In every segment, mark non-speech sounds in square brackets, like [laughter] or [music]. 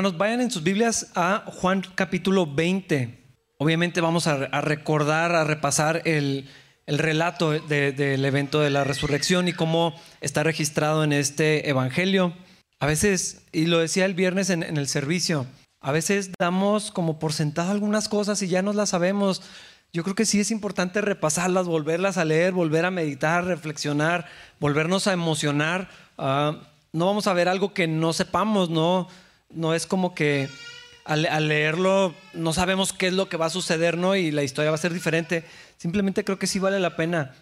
Hermanos, vayan en sus Biblias a Juan capítulo 20. Obviamente vamos a, recordar, a repasar el, relato del evento de la resurrección y cómo está registrado en este Evangelio. A veces, y lo decía el viernes en, en el servicio, a veces damos como por sentado algunas cosas y ya nos las sabemos. Yo creo que sí es importante repasarlas, volverlas a leer, volver a meditar, reflexionar, volvernos a emocionar. Ah, no vamos a ver algo que no sepamos, no, no es como que al, leerlo no sabemos qué es lo que va a suceder, ¿no? Y la historia va a ser diferente. Simplemente creo que sí vale la pena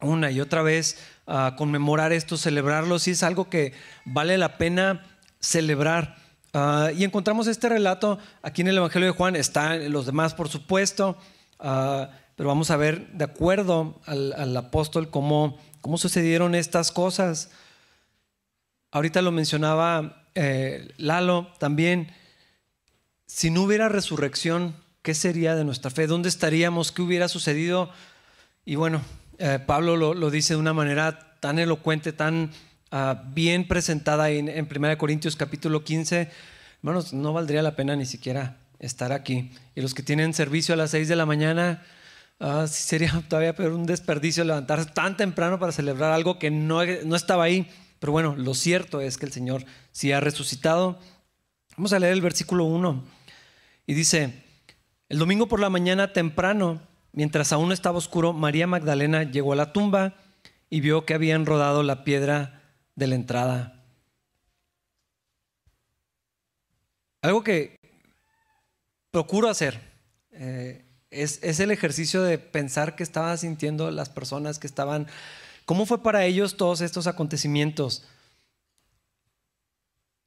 una y otra vez uh, conmemorar esto, celebrarlo. Sí es algo que vale la pena celebrar. Uh, y encontramos este relato aquí en el Evangelio de Juan, están los demás por supuesto, uh, pero vamos a ver de acuerdo al, apóstol cómo, cómo, sucedieron estas cosas. Ahorita lo mencionaba eh, Lalo también, si no hubiera resurrección, ¿qué sería de nuestra fe? ¿Dónde estaríamos? ¿Qué hubiera sucedido? Y bueno, eh, Pablo lo, dice de una manera tan elocuente, tan ah, bien presentada en, en 1 Corintios capítulo 15. Hermanos, no valdría la pena ni siquiera estar aquí. Y los que tienen servicio a las 6 de la mañana, uh, sería [laughs] todavía peor un desperdicio levantarse tan temprano para celebrar algo que no, no estaba ahí. Pero bueno, lo cierto es que el Señor sí ha resucitado. Vamos a leer el versículo 1. Y dice, el domingo por la mañana temprano, mientras aún estaba oscuro, María Magdalena llegó a la tumba y vio que habían rodado la piedra de la entrada. Algo que procuro hacer eh, es, es, el ejercicio de pensar qué estaban sintiendo las personas que estaban, cómo fue para ellos todos estos acontecimientos.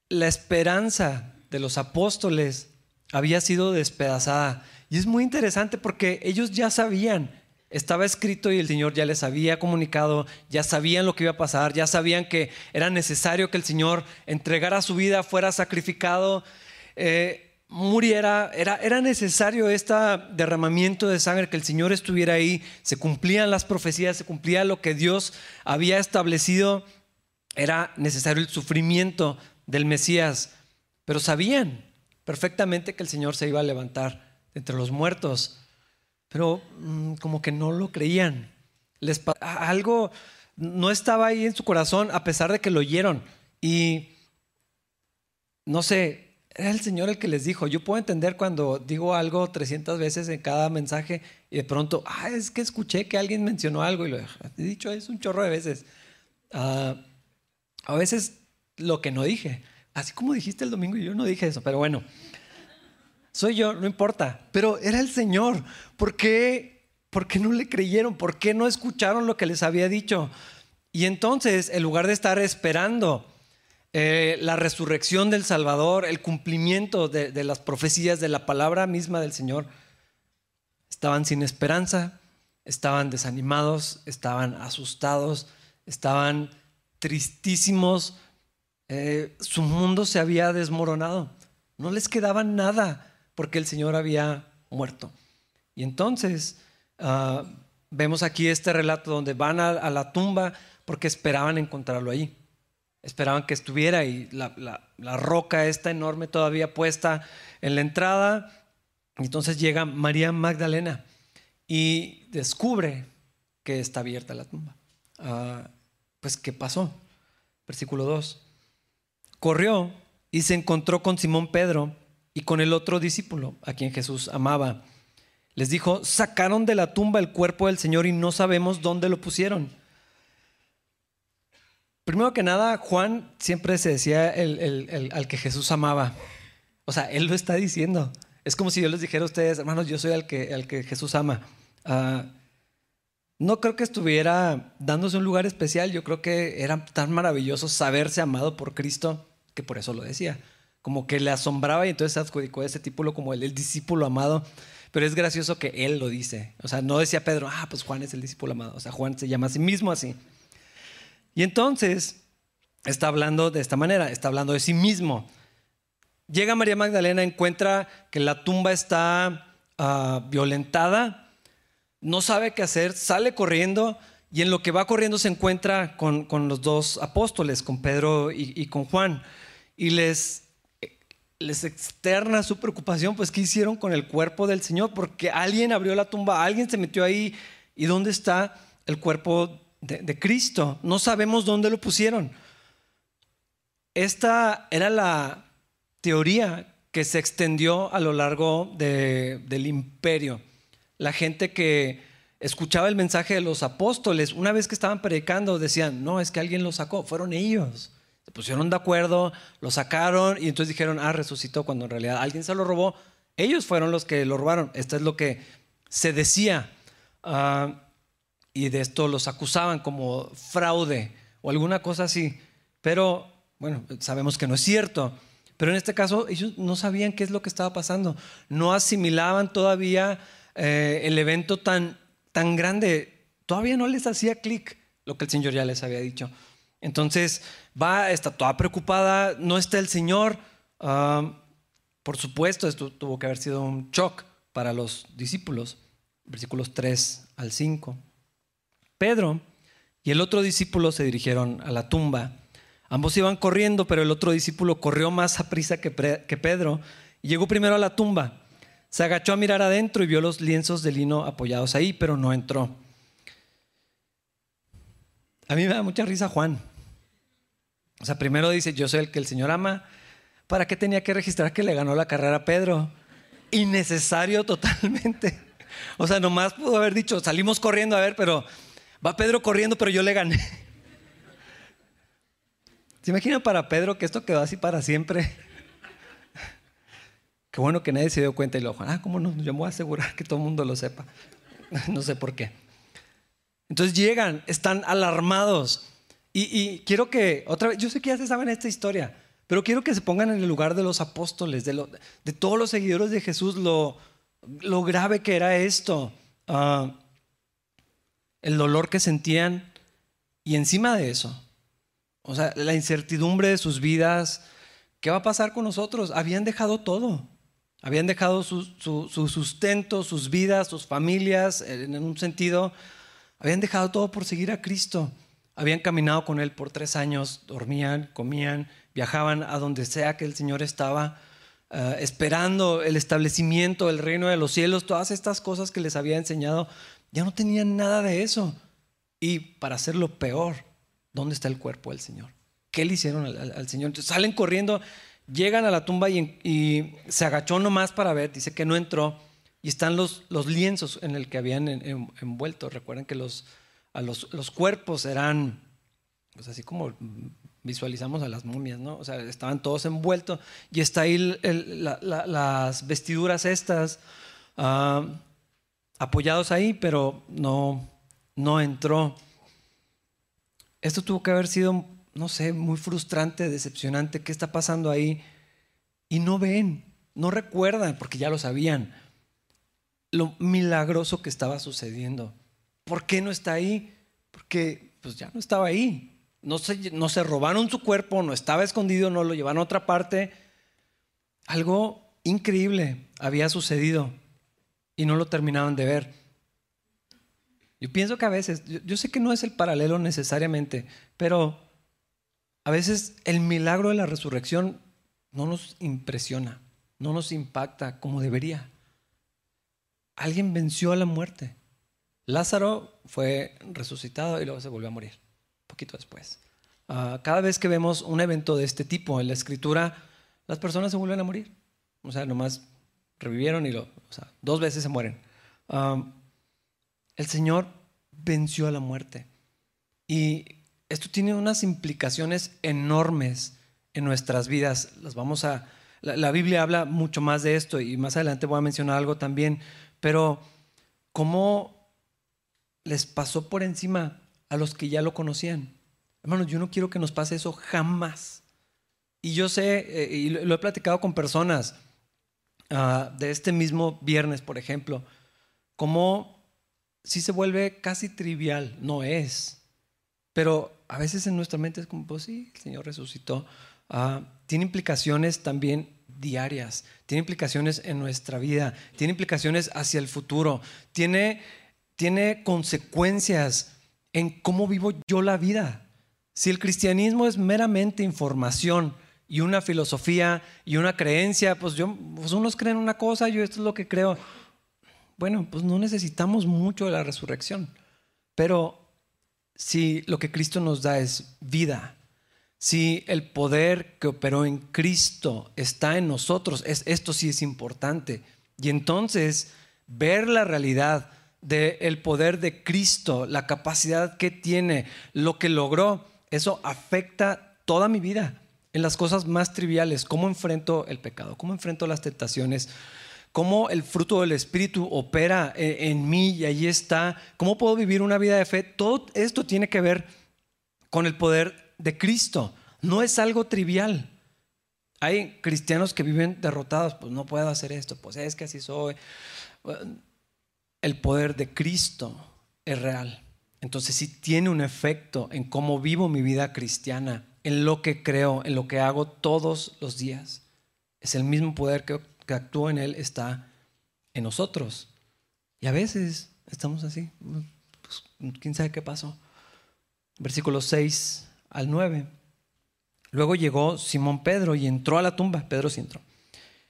La esperanza de los apóstoles había sido despedazada. Y es muy interesante porque ellos ya sabían, estaba escrito y el Señor ya les había comunicado, ya sabían lo que iba a pasar, ya sabían que era necesario que el Señor entregara su vida, fuera sacrificado, eh, muriera, era, era necesario este derramamiento de sangre, que el Señor estuviera ahí, se cumplían las profecías, se cumplía lo que Dios había establecido, era necesario el sufrimiento del Mesías, pero sabían perfectamente que el Señor se iba a levantar entre los muertos, pero mm, como que no lo creían. Les, algo no estaba ahí en su corazón a pesar de que lo oyeron. Y no sé, era el Señor el que les dijo. Yo puedo entender cuando digo algo 300 veces en cada mensaje y de pronto, ah, es que escuché que alguien mencionó algo y lo he dicho es un chorro de veces. Ah, a veces lo que no dije. Así como dijiste el domingo y yo no dije eso, pero bueno, soy yo, no importa. Pero era el Señor. ¿Por qué, ¿Por qué no le creyeron? ¿Por qué no escucharon lo que les había dicho? Y entonces, en lugar de estar esperando eh, la resurrección del Salvador, el cumplimiento de, las profecías de la palabra misma del Señor, estaban sin esperanza, estaban desanimados, estaban asustados, estaban tristísimos eh, su mundo se había desmoronado. No les quedaba nada porque el Señor había muerto. Y entonces ah, vemos aquí este relato donde van a, la tumba porque esperaban encontrarlo allí. Esperaban que estuviera ahí la, la, roca esta enorme todavía puesta en la entrada. Y entonces llega María Magdalena y descubre que está abierta la tumba. Ah, pues, ¿qué pasó? Versículo 2. Corrió y se encontró con Simón Pedro y con el otro discípulo, a quien Jesús amaba. Les dijo, sacaron de la tumba el cuerpo del Señor y no sabemos dónde lo pusieron. Primero que nada, Juan siempre se decía el, al que Jesús amaba. O sea, él lo está diciendo. Es como si yo les dijera a ustedes, hermanos, yo soy el que, el que Jesús ama. Ah, no creo que estuviera dándose un lugar especial. Yo creo que era tan maravilloso saberse amado por Cristo que por eso lo decía. Como que le asombraba y entonces adjudicó a ese título como el, discípulo amado. Pero es gracioso que él lo dice. O sea, no decía Pedro, ah, pues Juan es el discípulo amado. O sea, Juan se llama a sí mismo así. Y entonces está hablando de esta manera, está hablando de sí mismo. Llega María Magdalena, encuentra que la tumba está ah, violentada, no sabe qué hacer, sale corriendo y en lo que va corriendo se encuentra con, los dos apóstoles, con Pedro y con Juan y les, les externa su preocupación, pues ¿qué hicieron con el cuerpo del Señor? Porque alguien abrió la tumba, alguien se metió ahí. ¿Y dónde está el cuerpo de, Cristo? No sabemos dónde lo pusieron. Esta era la teoría que se extendió a lo largo del imperio. La gente que escuchaba el mensaje de los apóstoles, una vez que estaban predicando, decían, no, es que alguien lo sacó, fueron ellos. Se pusieron de acuerdo, lo sacaron y entonces dijeron, ah, resucitó, cuando en realidad alguien se lo robó. Ellos fueron los que lo robaron. Esto es lo que se decía. Ah, y de esto los acusaban como fraude o alguna cosa así. Pero, bueno, sabemos que no es cierto. Pero en este caso ellos no sabían qué es lo que estaba pasando. No asimilaban todavía eh, el evento tan, tan grande. Todavía no les hacía clic lo que el Señor ya les había dicho. Entonces va, está toda preocupada, no está el Señor. Ah, por supuesto, esto tuvo que haber sido un shock para los discípulos. Versículos 3 al 5. Pedro y el otro discípulo se dirigieron a la tumba. Ambos iban corriendo, pero el otro discípulo corrió más a prisa que, Pedro y llegó primero a la tumba. Se agachó a mirar adentro y vio los lienzos de lino apoyados ahí, pero no entró. A mí me da mucha risa Juan. O sea, primero dice, yo soy el que el Señor ama. ¿Para qué tenía que registrar que le ganó la carrera a Pedro? Innecesario totalmente. O sea, nomás pudo haber dicho, salimos corriendo a ver, pero va Pedro corriendo, pero yo le gané. ¿Se imagina para Pedro que esto quedó así para siempre? Qué bueno que nadie se dio cuenta y lo ah, ¿cómo no? Yo me voy a asegurar que todo el mundo lo sepa. no sé por qué. Entonces llegan, están alarmados. Y, quiero que, otra vez, yo sé que ya se saben esta historia, pero quiero que se pongan en el lugar de los apóstoles, de, de todos los seguidores de Jesús, lo, lo grave que era esto, ah, el dolor que sentían y encima de eso, o sea, la incertidumbre de sus vidas, ¿qué va a pasar con nosotros? Habían dejado todo, habían dejado su, su sustento, sus vidas, sus familias, en un sentido, habían dejado todo por seguir a Cristo. Habían caminado con Él por tres años, dormían, comían, viajaban a donde sea que el Señor estaba, eh, esperando el establecimiento del reino de los cielos, todas estas cosas que les había enseñado, ya no tenían nada de eso. Y para hacerlo peor, ¿dónde está el cuerpo del Señor? ¿Qué le hicieron al, Señor? Entonces salen corriendo, llegan a la tumba y, se agachó nomás para ver, dice que no entró, y están los, los lienzos en el que habían envuelto. Recuerden que los los, cuerpos eran, pues así como visualizamos a las momias, ¿no? O sea, estaban todos envueltos y está ahí las vestiduras estas ah, apoyados ahí, pero no, no entró. Esto tuvo que haber sido, no sé, muy frustrante, decepcionante. ¿Qué está pasando ahí? Y no ven, no recuerdan, porque ya lo sabían, lo milagroso que estaba sucediendo. ¿Por qué no está ahí? Porque pues ya no estaba ahí. No se, no se robaron su cuerpo, no estaba escondido, no lo llevaron a otra parte. Algo increíble había sucedido y no lo terminaban de ver. Yo pienso que a veces, yo, sé que no es el paralelo necesariamente, pero a veces el milagro de la resurrección no nos impresiona, no nos impacta como debería. Alguien venció a la muerte. Lázaro fue resucitado y luego se volvió a morir, poquito después. Ah, cada vez que vemos un evento de este tipo en la escritura, las personas se vuelven a morir. O sea, nomás revivieron y lo, dos veces se mueren. el Señor venció a la muerte. Y esto tiene unas implicaciones enormes en nuestras vidas. Las vamos a, la, la Biblia habla mucho más de esto y más adelante voy a mencionar algo también, pero cómo les pasó por encima a los que ya lo conocían. Hermanos, yo no quiero que nos pase eso jamás. Y yo sé, eh, y lo he platicado con personas ah, de este mismo viernes, por ejemplo, como si se vuelve casi trivial, no es. Pero a veces en nuestra mente es como, pues sí, el Señor resucitó. Ah, tiene implicaciones también diarias, tiene implicaciones en nuestra vida, tiene implicaciones hacia el futuro, tiene tiene consecuencias en cómo vivo yo la vida. Si el cristianismo es meramente información y una filosofía y una creencia, pues yo, pues unos creen una cosa, yo esto es lo que creo. Bueno, pues no necesitamos mucho de la resurrección, pero si lo que Cristo nos da es vida, si el poder que operó en Cristo está en nosotros, es, esto sí es importante. Y entonces ver la realidad del poder de Cristo, la capacidad que tiene, lo que logró, eso afecta toda mi vida en las cosas más triviales, cómo enfrento el pecado, cómo enfrento las tentaciones, cómo el fruto del Espíritu opera e, en, mí y ahí está, cómo puedo vivir una vida de fe. Todo esto tiene que ver con el poder de Cristo. No es algo trivial. Hay cristianos que viven derrotados, pues no puedo hacer esto, pues es que así soy. El poder de Cristo es real. Entonces sí tiene un efecto en cómo vivo mi vida cristiana, en lo que creo, en lo que hago todos los días. Es el mismo poder que que actúa en Él está en nosotros. Y a veces estamos así, pues, quién sabe qué pasó. Versículos 6 al 9. Luego llegó Simón Pedro y entró a la tumba. Pedro sí entró.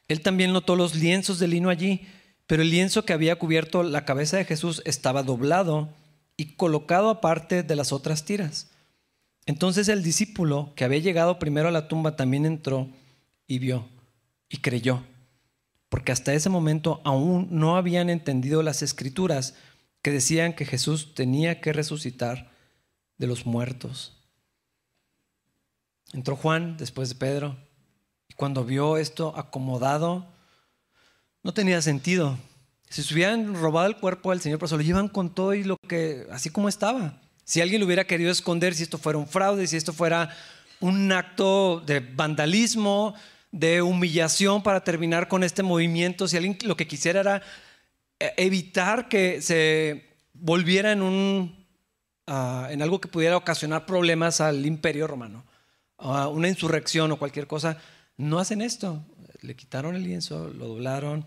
Él también notó los lienzos de lino allí, pero el lienzo que había cubierto la cabeza de Jesús estaba doblado y colocado aparte de las otras tiras. Entonces el discípulo que había llegado primero a la tumba también entró y vio y creyó porque hasta ese momento aún no habían entendido las escrituras que decían que Jesús tenía que resucitar de los muertos. Entró Juan después de Pedro y cuando vio esto acomodado, no tenía sentido. Si se hubieran robado el cuerpo del Señor, pero se lo llevan con todo y lo que, así como estaba. Si alguien lo hubiera querido esconder, si esto fuera un fraude, si esto fuera un acto de vandalismo, de humillación para terminar con este movimiento. Si alguien lo que quisiera era eh, evitar que se volviera en, un, ah, en algo que pudiera ocasionar problemas al imperio romano, uh, una insurrección o cualquier cosa, no hacen esto. Le quitaron el lienzo, lo doblaron,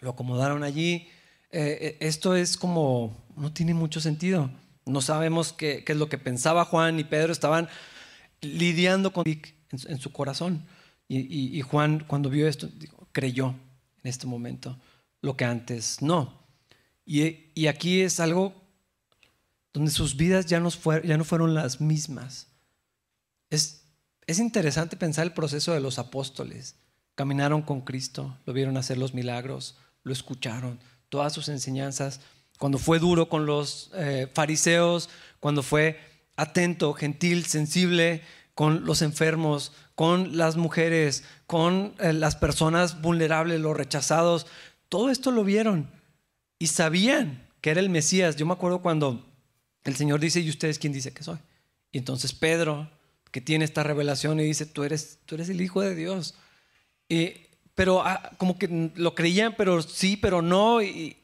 lo acomodaron allí. Eh, eh, esto es como, no tiene mucho sentido. No sabemos qué, es lo que pensaba Juan y Pedro, estaban lidiando con en su corazón. Y, Juan, cuando vio esto, creyó en este momento lo que antes no. Y, aquí es algo donde sus vidas ya ya no fueron las mismas. Es, es interesante pensar el proceso de los apóstoles. Caminaron con Cristo, lo vieron hacer los milagros, lo escucharon, todas sus enseñanzas. Cuando fue duro con los eh, fariseos, cuando fue atento, gentil, sensible con los enfermos, con las mujeres, con eh, las personas vulnerables, los rechazados. Todo esto lo vieron y sabían que era el Mesías. Yo me acuerdo cuando el Señor dice, ¿y ustedes quién dice que soy? Y entonces Pedro, que tiene esta revelación y dice, tú eres, tú eres el Hijo de Dios. pero ah, como que lo creían, pero sí, pero no. Y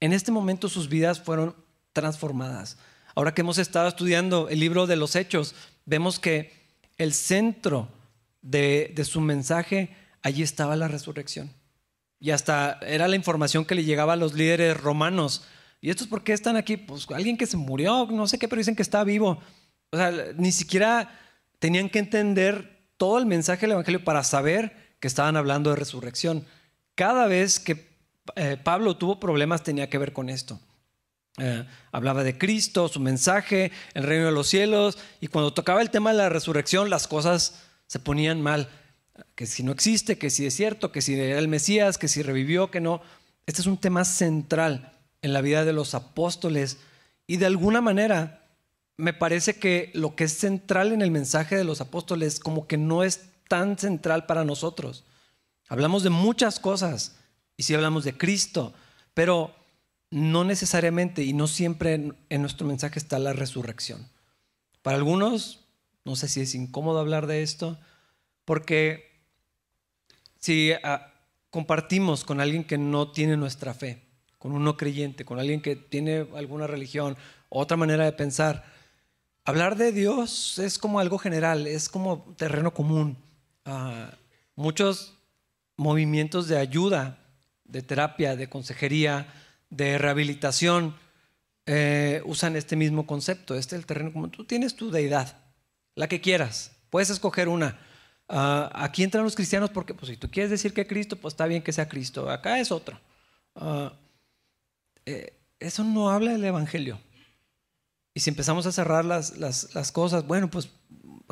en este momento sus vidas fueron transformadas. Ahora que hemos estado estudiando el libro de los Hechos, vemos que el centro de, su mensaje, allí estaba la resurrección. Y hasta era la información que le llegaba a los líderes romanos. ¿Y estos por qué están aquí? Pues alguien que se murió, no sé qué, pero dicen que está vivo. O sea, ni siquiera tenían que entender todo el mensaje del Evangelio para saber que estaban hablando de resurrección. Cada vez que eh, Pablo tuvo problemas tenía que ver con esto. Eh, hablaba de Cristo, su mensaje, el reino de los cielos, y cuando tocaba el tema de la resurrección las cosas se ponían mal. Que si no existe, que si es cierto, que si era el Mesías, que si revivió, que no. Este es un tema central en la vida de los apóstoles y de alguna manera me parece que lo que es central en el mensaje de los apóstoles como que no es tan central para nosotros. Hablamos de muchas cosas y sí hablamos de Cristo, pero no necesariamente y no siempre en, nuestro mensaje está la resurrección. Para algunos no sé si es incómodo hablar de esto, porque si ah, compartimos con alguien que no tiene nuestra fe, con un no creyente, con alguien que tiene alguna religión, otra manera de pensar, hablar de Dios es como algo general, es como terreno común. Ah, muchos movimientos de ayuda, de terapia, de consejería, de rehabilitación, eh, usan este mismo concepto, este es el terreno común. Tú tienes tu deidad, la que quieras. Puedes escoger una. Ah, aquí entran los cristianos porque, pues, si tú quieres decir que Cristo, pues está bien que sea Cristo. Acá es otro. Ah, eh, eso no habla del Evangelio. Y si empezamos a cerrar las, las, cosas, bueno, pues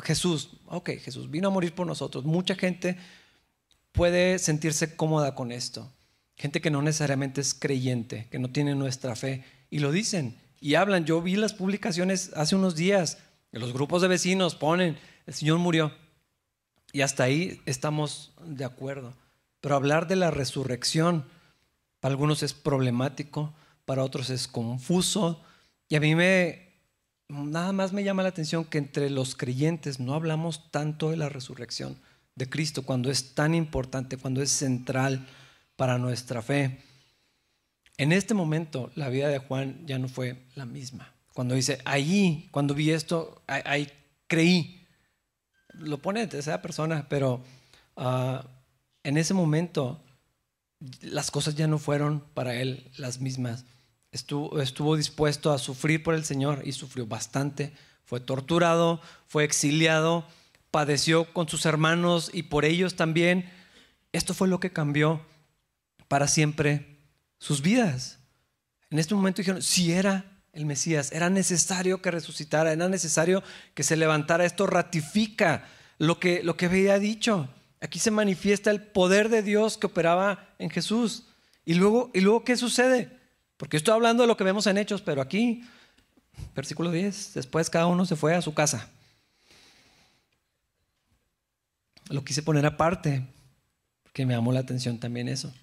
Jesús, ok, Jesús vino a morir por nosotros. Mucha gente puede sentirse cómoda con esto. Gente que no necesariamente es creyente, que no tiene nuestra fe. Y lo dicen y hablan. Yo vi las publicaciones hace unos días. Los grupos de vecinos ponen, el Señor murió. Y hasta ahí estamos de acuerdo. Pero hablar de la resurrección, para algunos es problemático, para otros es confuso. Y a mí me, nada más me llama la atención que entre los creyentes no hablamos tanto de la resurrección de Cristo cuando es tan importante, cuando es central para nuestra fe. En este momento la vida de Juan ya no fue la misma. Cuando dice, ahí, cuando vi esto, ahí creí lo pone de tercera persona, pero ah, en ese momento las cosas ya no fueron para él las mismas. Estuvo, estuvo dispuesto a sufrir por el Señor y sufrió bastante. Fue torturado, fue exiliado, padeció con sus hermanos y por ellos también. Esto fue lo que cambió para siempre sus vidas. En este momento dijeron, si era el Mesías. Era necesario que resucitara, era necesario que se levantara. Esto ratifica lo que, lo que había dicho. Aquí se manifiesta el poder de Dios que operaba en Jesús. Y luego, ¿y luego qué sucede? Porque estoy hablando de lo que vemos en Hechos, pero aquí, versículo 10, después cada uno se fue a su casa. Lo quise poner aparte, porque me llamó la atención también eso.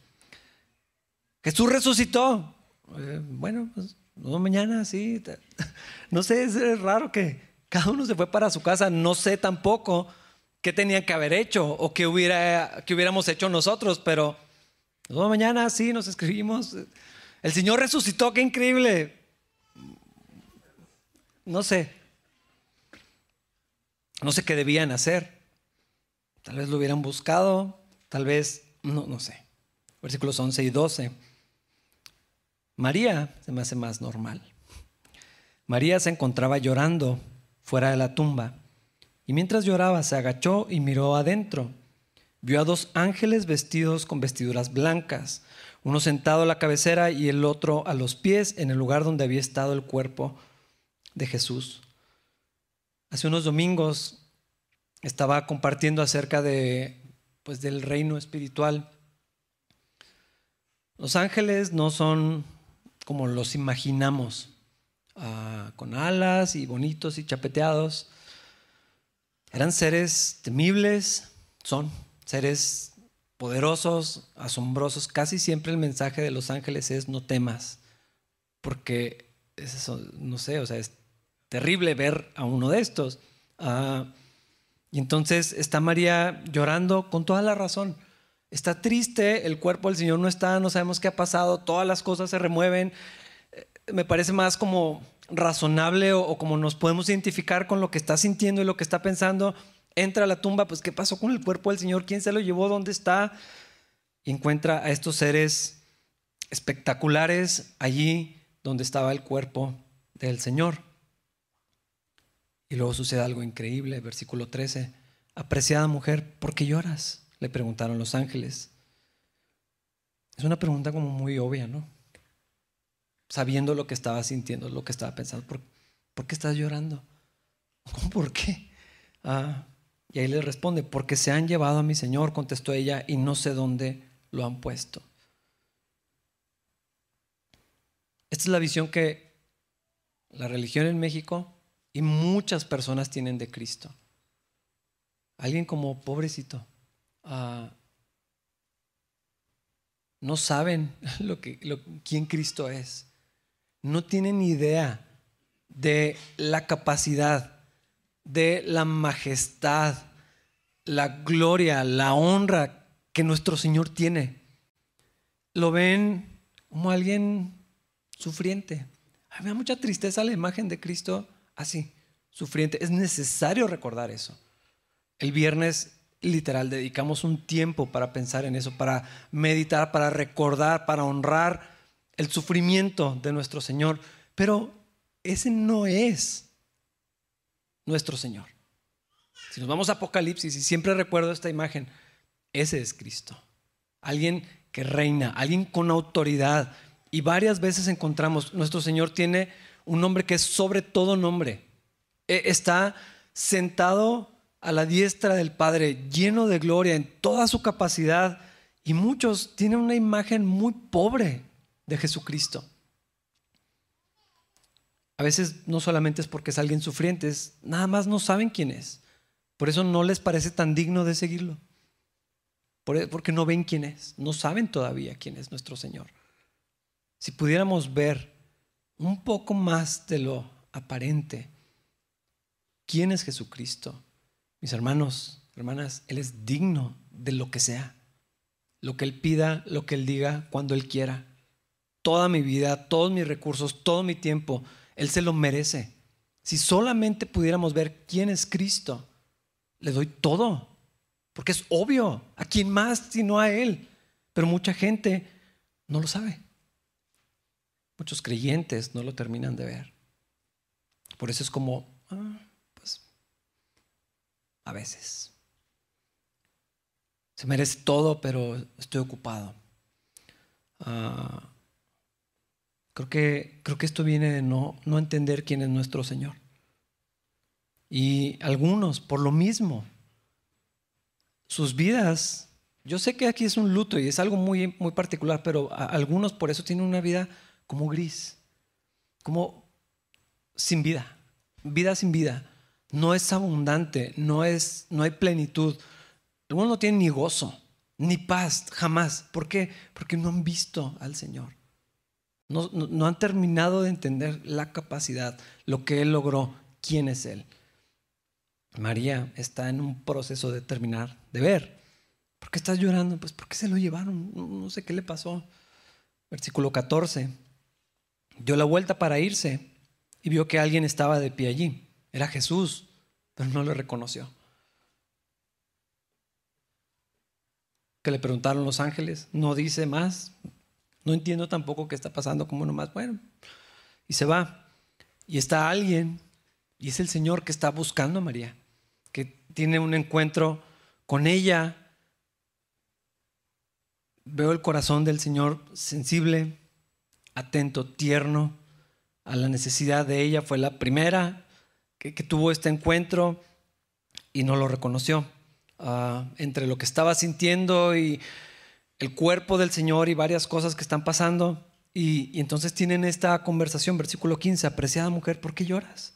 Jesús resucitó. Eh, bueno, pues no, mañana sí. [laughs] No sé, es raro que cada uno se fue para su casa. No sé tampoco qué tenían que haber hecho o qué, hubiera, hubiéramos hecho nosotros, pero no, mañana sí nos escribimos. El Señor resucitó, qué increíble. No sé. No sé qué debían hacer. Tal vez lo hubieran buscado, tal vez, no, no sé. Versículos 11 y 12. María se me hace más normal. María se encontraba llorando fuera de la tumba y mientras lloraba se agachó y miró adentro. Vio a dos ángeles vestidos con vestiduras blancas, uno sentado a la cabecera y el otro a los pies en el lugar donde había estado el cuerpo de Jesús. Hace unos domingos estaba compartiendo acerca de pues del reino espiritual. Los ángeles no son como los imaginamos, ah, con alas y bonitos y chapeteados. Eran seres temibles, son seres poderosos, asombrosos. Casi siempre el mensaje de los ángeles es no temas, porque es eso, no sé, o sea, es terrible ver a uno de estos. Ah, y entonces está María llorando con toda la razón. Está triste, el cuerpo del Señor no está, no sabemos qué ha pasado, todas las cosas se remueven. Eh, me parece más como razonable o, como nos podemos identificar con lo que está sintiendo y lo que está pensando. Entra a la tumba, pues ¿qué pasó con el cuerpo del Señor? ¿Quién se lo llevó? ¿Dónde está? Y encuentra a estos seres espectaculares allí donde estaba el cuerpo del Señor. Y luego sucede algo increíble, versículo 13. Apreciada mujer, ¿por qué lloras? Le preguntaron los ángeles. Es una pregunta como muy obvia, ¿no? Sabiendo lo que estaba sintiendo, lo que estaba pensando. ¿Por, qué estás llorando? ¿Cómo por qué? Ah, y ahí le responde, porque se han llevado a mi Señor, contestó ella, y no sé dónde lo han puesto. Esta es la visión que la religión en México y muchas personas tienen de Cristo. Alguien como pobrecito, Ah, no saben [laughs] lo que, quién Cristo es. No tienen idea de la capacidad, de la majestad, la gloria, la honra que nuestro Señor tiene. Lo ven como alguien sufriente. A mí me da mucha tristeza la imagen de Cristo así, sufriente. Es necesario recordar eso. El viernes literal, dedicamos un tiempo para pensar en eso, para meditar, para recordar, para honrar el sufrimiento de nuestro Señor. Pero ese no es nuestro Señor. Si nos vamos a Apocalipsis, y siempre recuerdo esta imagen, ese es Cristo. Alguien que reina, alguien con autoridad. Y varias veces encontramos, nuestro Señor tiene un nombre que es sobre todo nombre. E, está sentado a la diestra del Padre, lleno de gloria en toda su capacidad. Y muchos tienen una imagen muy pobre de Jesucristo. A veces no solamente es porque es alguien sufriente, nada más no saben quién es. Por eso no les parece tan digno de seguirlo. E, porque no ven quién es, no saben todavía quién es nuestro Señor. Si pudiéramos ver un poco más de lo aparente, quién es Jesucristo, mis hermanos, hermanas, Él es digno de lo que sea, lo que Él pida, lo que Él diga, cuando Él quiera. Toda mi vida, todos mis recursos, todo mi tiempo, él se lo merece. Si solamente pudiéramos ver quién es Cristo, le doy todo. Porque es obvio. ¿A quién más sino a Él? Pero mucha gente no lo sabe. Muchos creyentes no lo terminan de ver. Por eso es como, ah, a veces. Se merece todo, pero estoy ocupado. Ah, Creo que, creo que esto viene de no, no entender quién es nuestro Señor. Y algunos, por lo mismo, sus vidas, yo sé que aquí es un luto y es algo muy, muy particular, pero algunos por eso tienen una vida como gris, como sin vida, vida sin vida. No es abundante, no, es, no hay plenitud. Algunos no tienen ni gozo, ni paz, jamás. ¿Por qué? Porque no han visto al Señor. No, han terminado de entender la capacidad, lo que Él logró, quién es Él. María está en un proceso de terminar de ver. ¿Por qué estás llorando? Pues porque se lo llevaron, no, sé qué le pasó. Versículo 14. Dio la vuelta para irse y vio que alguien estaba de pie allí. Era Jesús, pero no lo reconoció. Que le preguntaron los ángeles, no dice más, no entiendo tampoco qué está pasando, como nomás, bueno. Y se va. Y está alguien, y es el Señor que está buscando a María, que tiene un encuentro con ella. Veo el corazón del Señor sensible, atento, tierno a la necesidad de ella. Fue la primera que, tuvo este encuentro y no lo reconoció. Ah, entre lo que estaba sintiendo y el cuerpo del Señor y varias cosas que están pasando. Y, entonces tienen esta conversación, versículo 15, apreciada mujer, ¿por qué lloras?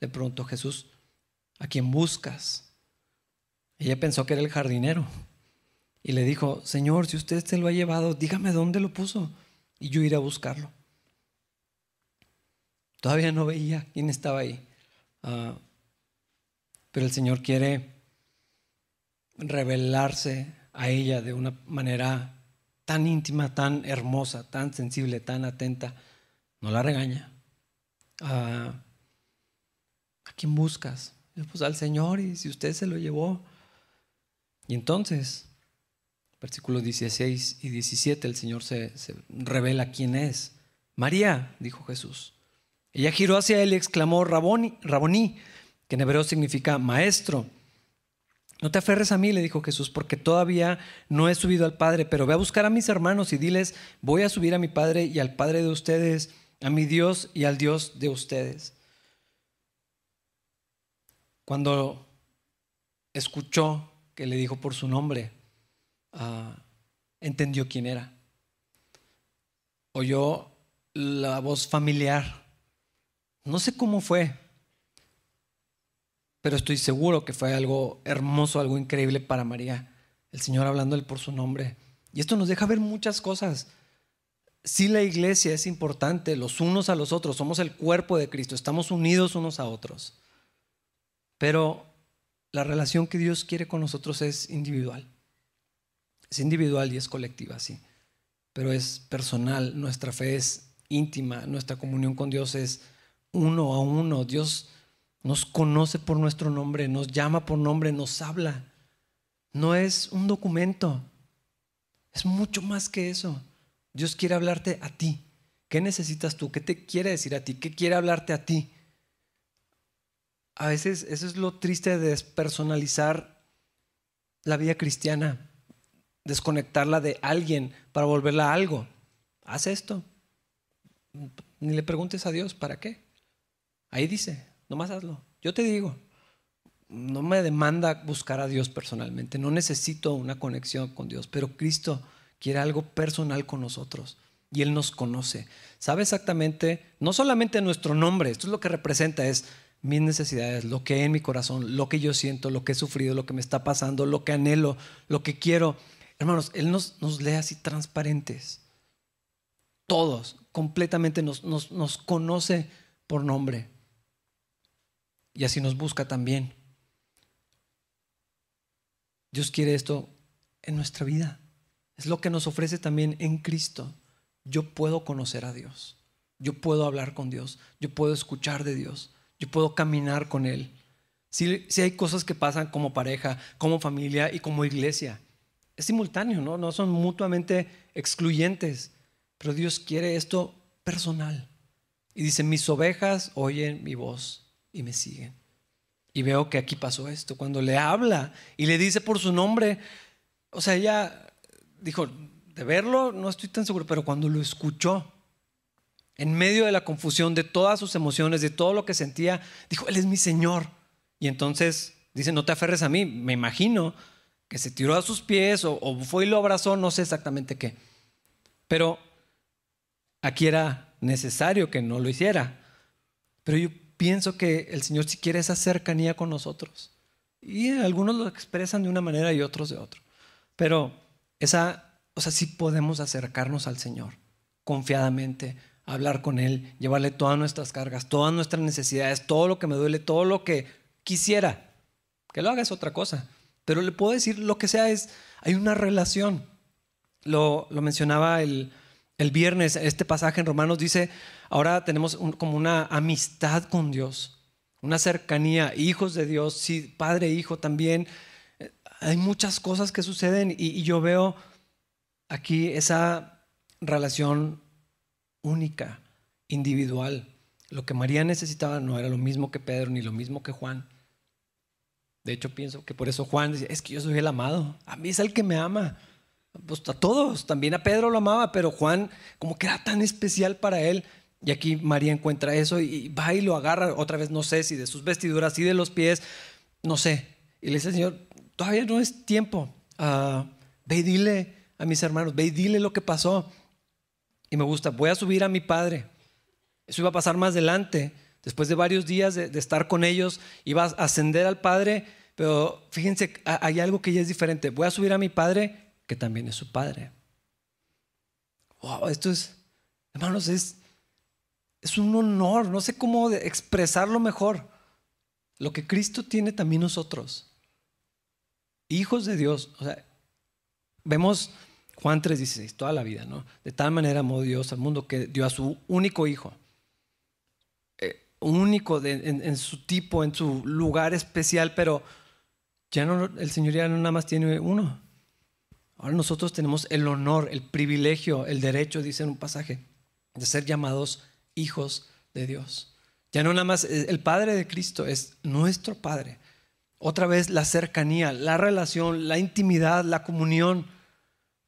Le preguntó Jesús, ¿a quién buscas? Ella pensó que era el jardinero y le dijo, Señor, si usted se lo ha llevado, dígame dónde lo puso y yo iré a buscarlo. Todavía no veía quién estaba ahí, ah, pero el Señor quiere revelarse a ella de una manera tan íntima, tan hermosa, tan sensible, tan atenta, no la regaña. Ah, ¿A quién buscas? Pues al Señor y si usted se lo llevó. Y entonces, versículos 16 y 17, el Señor se, revela quién es. María, dijo Jesús. Ella giró hacia él y exclamó, Raboni, Raboní, que en hebreo significa maestro. No te aferres a mí, le dijo Jesús, porque todavía no he subido al Padre, pero ve a buscar a mis hermanos y diles, voy a subir a mi Padre y al Padre de ustedes, a mi Dios y al Dios de ustedes. Cuando escuchó que le dijo por su nombre, ah, entendió quién era. Oyó la voz familiar. No sé cómo fue, pero estoy seguro que fue algo hermoso, algo increíble para María, el Señor hablándole por su nombre. Y esto nos deja ver muchas cosas. Sí la iglesia es importante, los unos a los otros, somos el cuerpo de Cristo, estamos unidos unos a otros. Pero la relación que Dios quiere con nosotros es individual. Es individual y es colectiva, sí. Pero es personal, nuestra fe es íntima, nuestra comunión con Dios es uno a uno. Dios nos conoce por nuestro nombre, nos llama por nombre, nos habla. No es un documento, es mucho más que eso. Dios quiere hablarte a ti. ¿Qué necesitas tú? ¿Qué te quiere decir a ti? ¿Qué quiere hablarte a ti? a veces eso es lo triste de despersonalizar la vida cristiana, desconectarla de alguien para volverla a algo. Haz esto. Ni le preguntes a Dios, ¿para qué? Ahí dice, nomás hazlo. Yo te digo, no me demanda buscar a Dios personalmente, no necesito una conexión con Dios, pero Cristo quiere algo personal con nosotros y Él nos conoce. Sabe exactamente, no solamente nuestro nombre, esto es lo que representa, es mis necesidades, lo que hay en mi corazón, lo que yo siento, lo que he sufrido, lo que me está pasando, lo que anhelo, lo que quiero. Hermanos, Él nos, nos lee así transparentes. Todos, completamente nos, nos, nos conoce por nombre. Y así nos busca también. Dios quiere esto en nuestra vida. Es lo que nos ofrece también en Cristo. Yo puedo conocer a Dios. Yo puedo hablar con Dios. Yo puedo escuchar de Dios. Yo puedo caminar con Él. Si, hay cosas que pasan como pareja, como familia y como iglesia. Es simultáneo, ¿no? No son mutuamente excluyentes. Pero Dios quiere esto personal. Y dice, mis ovejas oyen mi voz y me siguen. Y veo que aquí pasó esto. Cuando le habla y le dice por su nombre, o sea, ella dijo, de verlo no estoy tan seguro, pero cuando lo escuchó, en medio de la confusión, de todas sus emociones, de todo lo que sentía, dijo, Él es mi Señor. Y entonces dice, no te aferres a mí. Me imagino que se tiró a sus pies o, o fue y lo abrazó, no sé exactamente qué. Pero aquí era necesario que no lo hiciera. Pero yo pienso que el Señor sí quiere esa cercanía con nosotros. Y algunos lo expresan de una manera y otros de otra. Pero esa, o sea, sí podemos acercarnos al Señor confiadamente, hablar con Él, llevarle todas nuestras cargas, todas nuestras necesidades, todo lo que me duele, todo lo que quisiera. Que lo haga es otra cosa. Pero le puedo decir lo que sea, es, hay una relación. Lo, lo mencionaba el, el viernes, este pasaje en Romanos dice, ahora tenemos como una amistad con Dios, una cercanía, hijos de Dios, padre hijo también. Eh, hay muchas cosas que suceden y, y yo veo aquí esa relación única, individual. Lo que María necesitaba no era lo mismo que Pedro ni lo mismo que Juan. De hecho, pienso que por eso Juan dice, es que yo soy el amado, a mí es el que me ama. Pues a todos, también a Pedro lo amaba, pero Juan como que era tan especial para él. Y aquí María encuentra eso y va y lo agarra otra vez, no sé si de sus vestiduras y de los pies, no sé. Y le dice, Señor, todavía no es tiempo. Uh, ve y dile a mis hermanos, ve y dile lo que pasó. Y me gusta, voy a subir a mi padre. Eso iba a pasar más adelante. Después de varios días de, de estar con ellos, iba a ascender al padre. Pero fíjense, hay algo que ya es diferente. Voy a subir a mi padre que también es su Padre. Wow, esto es, hermanos, es, es un honor, no sé cómo expresarlo mejor. Lo que Cristo tiene también nosotros, hijos de Dios. O sea, vemos Juan 3:16, toda la vida, ¿no? De tal manera amó Dios al mundo que dio a su único hijo, eh, único en, en, su tipo, en su lugar especial, pero ya no, el Señor ya no nada más tiene uno. Ahora nosotros tenemos el honor, el privilegio, el derecho, dice en un pasaje, de ser llamados hijos de Dios. Ya no nada más eh, el Padre de Cristo es nuestro Padre. Otra vez la cercanía, la relación, la intimidad, la comunión,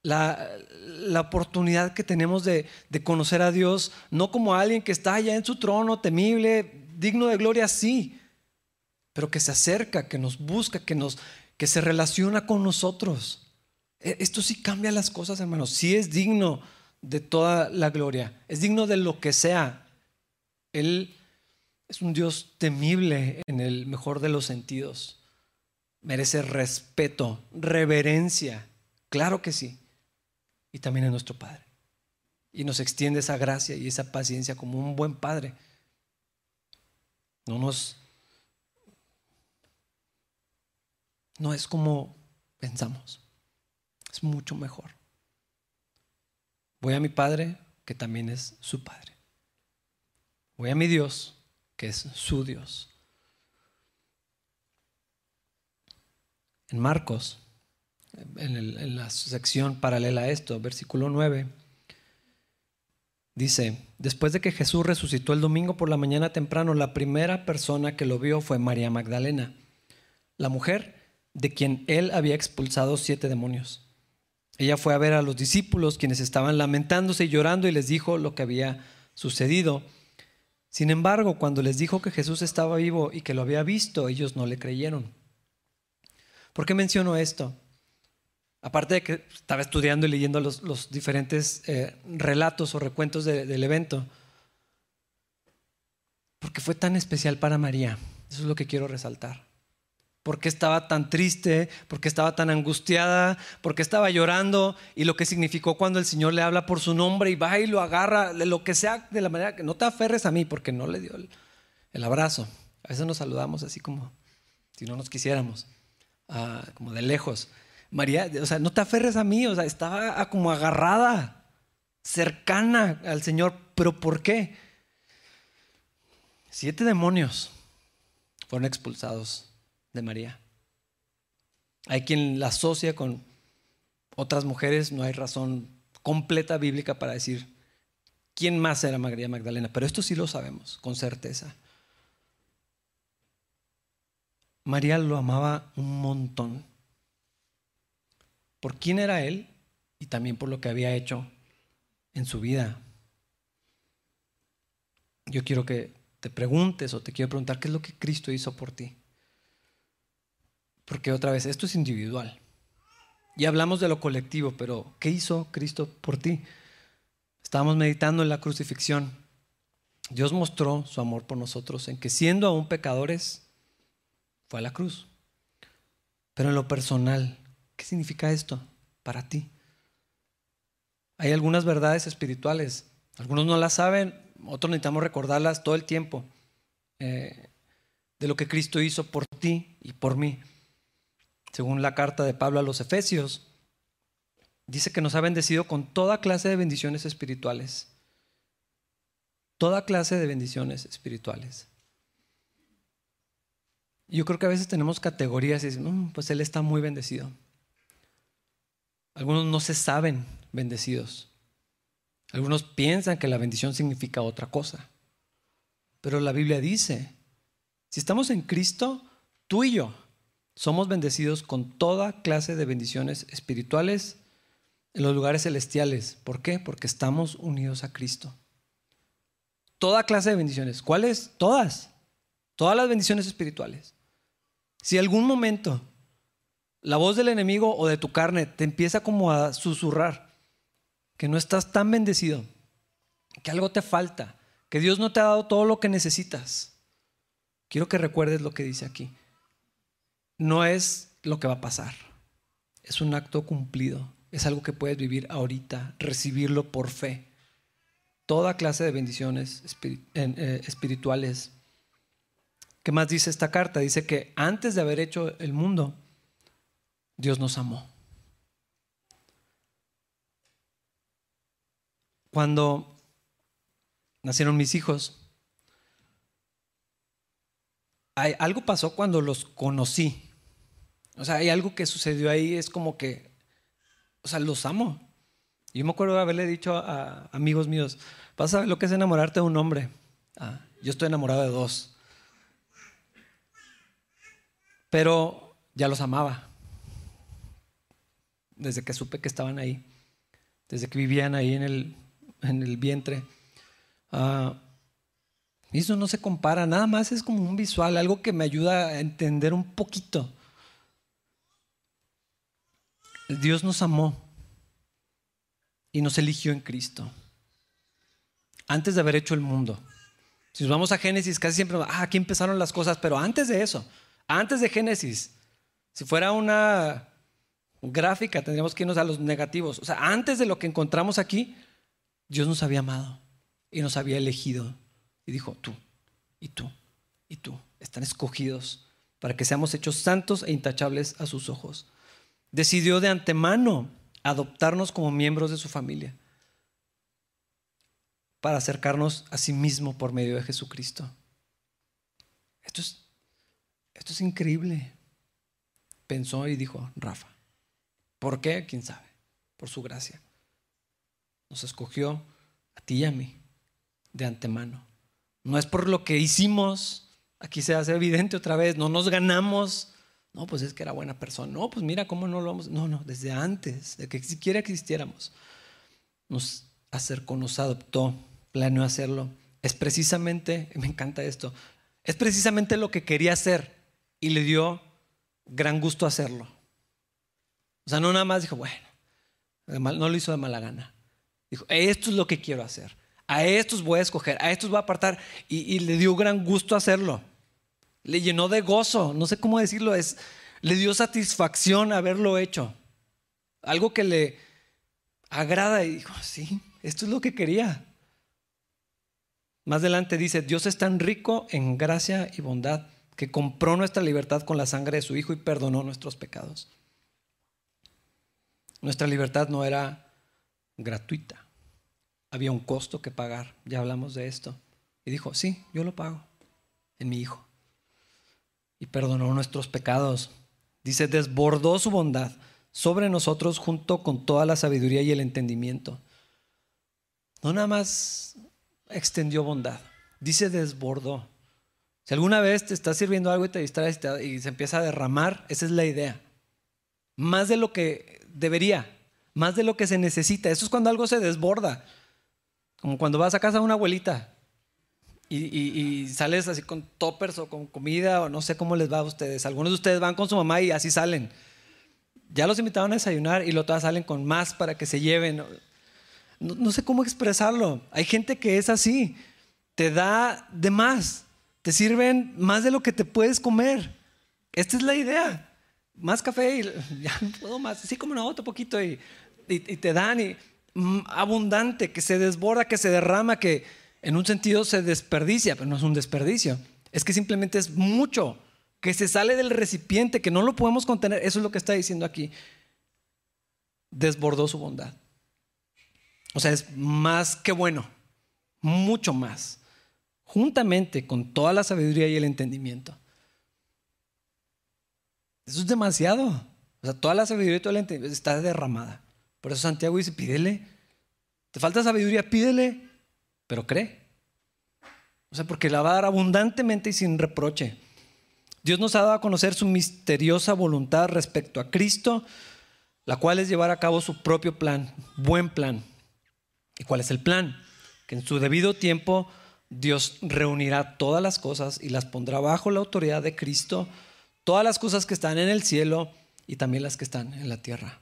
la, la oportunidad que tenemos de, de, conocer a Dios, no como alguien que está allá en su trono, temible, digno de gloria, sí, pero que se acerca, que nos busca, que, nos, que se relaciona con nosotros. E, esto sí cambia las cosas, hermanos. Sí es digno de toda la gloria. Es digno de lo que sea. Él es un Dios temible en el mejor de los sentidos. Merece respeto, reverencia. Claro que sí. Y también es nuestro Padre. Y nos extiende esa gracia y esa paciencia como un buen Padre. No nos... No es como pensamos es mucho mejor. Voy a mi Padre, que también es su Padre. Voy a mi Dios, que es su Dios. En Marcos, en, la sección paralela a esto, versículo 9, Dice, después de que Jesús resucitó el domingo por la mañana temprano, la primera persona que lo vio fue María Magdalena, la mujer de quien él había expulsado siete demonios. Ella fue a ver a los discípulos, quienes estaban lamentándose y llorando, y les dijo lo que había sucedido. Sin embargo, cuando les dijo que Jesús estaba vivo y que lo había visto, ellos no le creyeron. ¿Por qué menciono esto? Aparte de que estaba estudiando y leyendo los, diferentes eh, relatos o recuentos del evento, porque fue tan especial para María. Eso es lo que quiero resaltar. ¿Por qué estaba tan triste? ¿Por qué estaba tan angustiada? ¿Por qué estaba llorando? Y lo que significó cuando el Señor le habla por su nombre y va y lo agarra, de lo que sea, de la manera que no te aferres a mí, porque no le dio el, abrazo. A veces nos saludamos así como si no nos quisiéramos, ah, como de lejos. María, o sea, no te aferres a mí, o sea, estaba como agarrada, cercana al Señor. ¿Pero por qué? Siete demonios fueron expulsados de María. Hay quien la asocia con otras mujeres, no hay razón completa bíblica para decir quién más era María Magdalena, pero esto sí lo sabemos con certeza. María lo amaba un montón. Por quién era él y también por lo que había hecho en su vida. Yo quiero que te preguntes o te quiero preguntar qué es lo que Cristo hizo por ti. Porque otra vez, esto es individual. Y hablamos de lo colectivo, pero ¿qué hizo Cristo por ti? Estábamos meditando en la crucifixión. Dios mostró su amor por nosotros en que siendo aún pecadores, fue a la cruz. Pero en lo personal, ¿qué significa esto para ti? Hay algunas verdades espirituales. Algunos no las saben, otros necesitamos recordarlas todo el tiempo. Eh, de lo que Cristo hizo por ti y por mí según la carta de Pablo a los Efesios, dice que nos ha bendecido con toda clase de bendiciones espirituales. Toda clase de bendiciones espirituales. Yo creo que a veces tenemos categorías y dicen, mm, pues él está muy bendecido. Algunos no se saben bendecidos. Algunos piensan que la bendición significa otra cosa. Pero la Biblia dice, si estamos en Cristo, tú y yo somos bendecidos con toda clase de bendiciones espirituales en los lugares celestiales. ¿Por qué? Porque estamos unidos a Cristo. Toda clase de bendiciones. ¿Cuáles? Todas. Todas las bendiciones espirituales. Si algún momento la voz del enemigo o de tu carne te empieza como a susurrar que no estás tan bendecido, que algo te falta, que Dios no te ha dado todo lo que necesitas, quiero que recuerdes lo que dice aquí no es lo que va a pasar. Es un acto cumplido. Es algo que puedes vivir ahorita, recibirlo por fe. Toda clase de bendiciones eh, espirituales. ¿Qué más dice esta carta? Dice que antes de haber hecho el mundo, Dios nos amó. Cuando nacieron mis hijos, algo pasó cuando los conocí. O sea, hay algo que sucedió ahí, es como que, o sea, los amo. Yo me acuerdo de haberle dicho a amigos míos, vas a ver lo que es enamorarte de un hombre. Ah, yo estoy enamorado de dos. Pero ya los amaba. Desde que supe que estaban ahí. Desde que vivían ahí en el, en el vientre. Ah, eso no se compara, nada más es como un visual, algo que me ayuda a entender un poquito. Dios nos amó y nos eligió en Cristo. Antes de haber hecho el mundo. Si nos vamos a Génesis, casi siempre, ah, aquí empezaron las cosas, pero antes de eso, antes de Génesis, si fuera una gráfica, tendríamos que irnos a los negativos. O sea, antes de lo que encontramos aquí, Dios nos había amado y nos había elegido. Y dijo, tú, y tú, y tú, están escogidos para que seamos hechos santos e intachables a sus ojos decidió de antemano adoptarnos como miembros de su familia para acercarnos a sí mismo por medio de Jesucristo. Esto es, esto es increíble. Pensó y dijo, Rafa, ¿por qué? ¿Quién sabe? Por su gracia. Nos escogió a ti y a mí, de antemano. No es por lo que hicimos, aquí se hace evidente otra vez, no nos ganamos. No, pues es que era buena persona. No, pues mira cómo no lo vamos. No, no, desde antes de que siquiera existiéramos, nos acercó, nos adoptó, planeó hacerlo. Es precisamente, me encanta esto, es precisamente lo que quería hacer y le dio gran gusto hacerlo. O sea, no nada más dijo, bueno, no lo hizo de mala gana. Dijo, esto es lo que quiero hacer. A estos voy a escoger, a estos voy a apartar. Y, le dio gran gusto hacerlo. Le llenó de gozo, no sé cómo decirlo, es, le dio satisfacción haberlo hecho. Algo que le agrada y dijo, sí, esto es lo que quería. Más adelante dice, Dios es tan rico en gracia y bondad que compró nuestra libertad con la sangre de su Hijo y perdonó nuestros pecados. Nuestra libertad no era gratuita, había un costo que pagar, ya hablamos de esto. Y dijo, sí, yo lo pago en mi Hijo. Y perdonó nuestros pecados. Dice, desbordó su bondad sobre nosotros junto con toda la sabiduría y el entendimiento. No nada más extendió bondad, dice desbordó. Si alguna vez te está sirviendo algo y te distraes y se empieza a derramar, esa es la idea. Más de lo que debería, más de lo que se necesita. Eso es cuando algo se desborda. Como cuando vas a casa de una abuelita y, sales así con toppers o con comida o no sé cómo les va a ustedes. Algunos de ustedes van con su mamá y así salen. Ya los invitaron a desayunar y lo todas salen con más para que se lleven. no sé cómo expresarlo. Hay gente que es así. Te da de más. Te sirven más de lo que te puedes comer. Esta es la idea. Más café y [laughs] ya no puedo más. Así como no, otro poquito y, te dan y mm, abundante, que se desborda, que se derrama, que en un sentido se desperdicia, pero no es un desperdicio. Es que simplemente es mucho, que se sale del recipiente, que no lo podemos contener. Eso es lo que está diciendo aquí. Desbordó su bondad. O sea, es más que bueno, mucho más juntamente con toda la sabiduría y el entendimiento. Eso es demasiado. O sea, toda la sabiduría y todo el entendimiento está derramada. Por eso Santiago dice, pídele. ¿Te falta sabiduría? Pídele, pero cree. O sea, porque la va a dar abundantemente y sin reproche. Dios nos ha dado a conocer su misteriosa voluntad respecto a Cristo, la cual es llevar a cabo su propio plan, buen plan. ¿Y cuál es el plan? Que en su debido tiempo Dios reunirá todas las cosas y las pondrá bajo la autoridad de Cristo, todas las cosas que están en el cielo y también las que están en la tierra.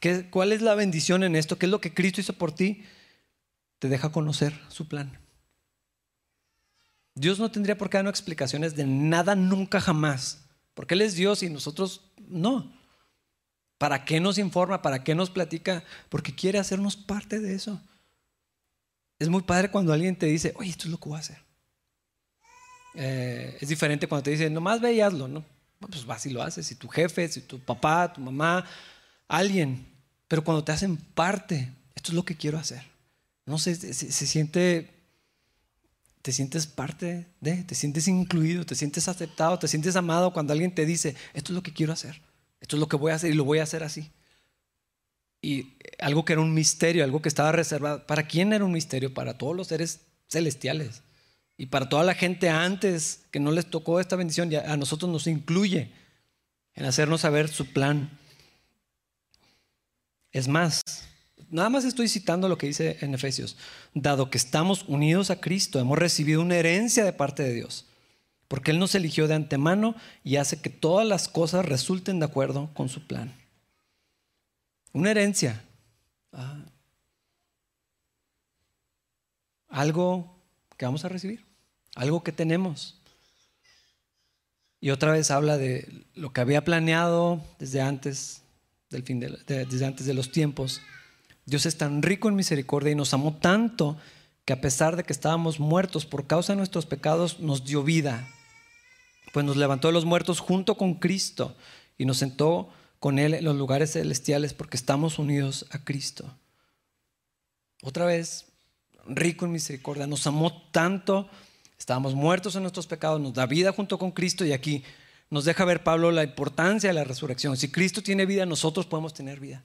¿Qué, ¿Cuál es la bendición en esto? ¿Qué es lo que Cristo hizo por ti? Te deja conocer su plan. Dios no tendría por qué darnos explicaciones de nada nunca jamás, porque Él es Dios y nosotros no. ¿Para qué nos informa? ¿Para qué nos platica? Porque quiere hacernos parte de eso. Es muy padre cuando alguien te dice, oye, esto es lo que voy a hacer. Eh, es diferente cuando te dicen, nomás ve y hazlo, ¿no? Pues vas y lo haces, si tu jefe, si tu papá, tu mamá, alguien. Pero cuando te hacen parte, esto es lo que quiero hacer. No sé, se, se siente, te sientes parte de, te sientes incluido, te sientes aceptado, te sientes amado cuando alguien te dice, esto es lo que quiero hacer, esto es lo que voy a hacer y lo voy a hacer así y algo que era un misterio, algo que estaba reservado. ¿Para quién era un misterio? Para todos los seres celestiales y para toda la gente antes que no les tocó esta bendición, ya a nosotros nos incluye en hacernos saber su plan. Es más, nada más estoy citando lo que dice en Efesios. Dado que estamos unidos a Cristo, hemos recibido una herencia de parte de Dios, porque Él nos eligió de antemano y hace que todas las cosas resulten de acuerdo con su plan. Una herencia. Ah. Algo que vamos a recibir. Algo que tenemos. Y otra vez habla de lo que había planeado desde antes del fin desde antes de los tiempos. Dios es tan rico en misericordia y nos amó tanto que a pesar de que estábamos muertos por causa de nuestros pecados, nos dio vida. Pues nos levantó de los muertos junto con Cristo y nos sentó con Él en los lugares celestiales porque estamos unidos a Cristo. Otra vez, rico en misericordia, nos amó tanto, estábamos muertos en nuestros pecados, nos da vida junto con Cristo y aquí nos deja ver Pablo la importancia de la resurrección. Si Cristo tiene vida, nosotros podemos tener vida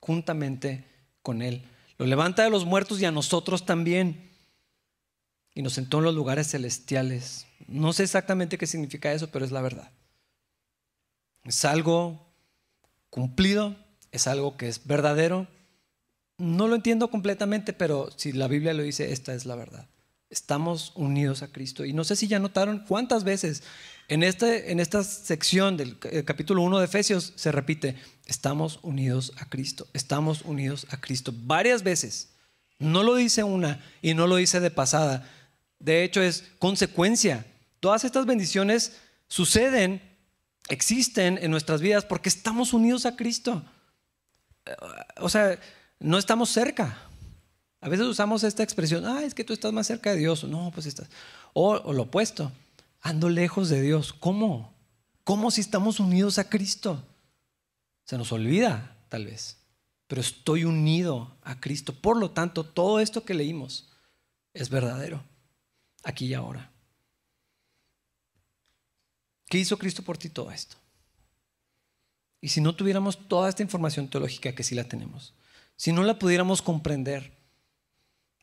juntamente con Él. lo levanta de los muertos y a nosotros también. Y nos sentó en los lugares celestiales. No sé exactamente qué significa eso, pero es la verdad. Es algo cumplido, es algo que es verdadero. No lo entiendo completamente, pero si la Biblia lo dice, esta es la verdad. Estamos unidos a Cristo. Y no sé si ya notaron cuántas veces en, este, en esta sección del capítulo 1 de Efesios se repite, estamos unidos a Cristo, estamos unidos a Cristo. Varias veces. No lo dice una y no lo dice de pasada. De hecho, es consecuencia. Todas estas bendiciones suceden, existen en nuestras vidas porque estamos unidos a Cristo. O sea, no estamos cerca. A veces usamos esta expresión, ah, es que tú estás más cerca de Dios. No, pues estás. O, lo opuesto, ando lejos de Dios. ¿Cómo? ¿Cómo si estamos unidos a Cristo? Se nos olvida, tal vez. Pero estoy unido a Cristo. Por lo tanto, todo esto que leímos es verdadero, aquí y ahora. ¿Qué hizo Cristo por ti todo esto? Y si no tuviéramos toda esta información teológica que sí la tenemos, si no la pudiéramos comprender,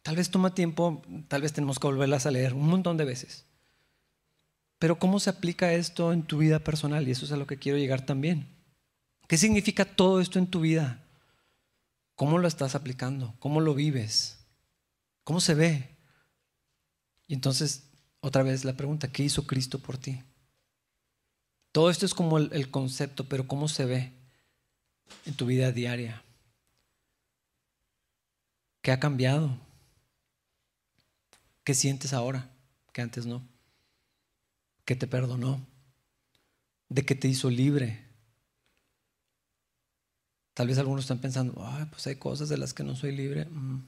Tal vez toma tiempo, tal vez tenemos que volverlas a leer un montón de veces. Pero ¿cómo se aplica esto en tu vida personal? Y eso es a lo que quiero llegar también. ¿Qué significa todo esto en tu vida? ¿Cómo lo estás aplicando? ¿Cómo lo vives? ¿Cómo se ve? Y entonces, otra vez la pregunta, ¿qué hizo Cristo por ti? Todo esto es como el, concepto, pero ¿cómo se ve en tu vida diaria? ¿Qué ha cambiado? ¿Qué sientes ahora que antes no? ¿Qué te perdonó? ¿De qué te hizo libre? Tal vez algunos están pensando, pues hay cosas de las que no soy libre. Mm,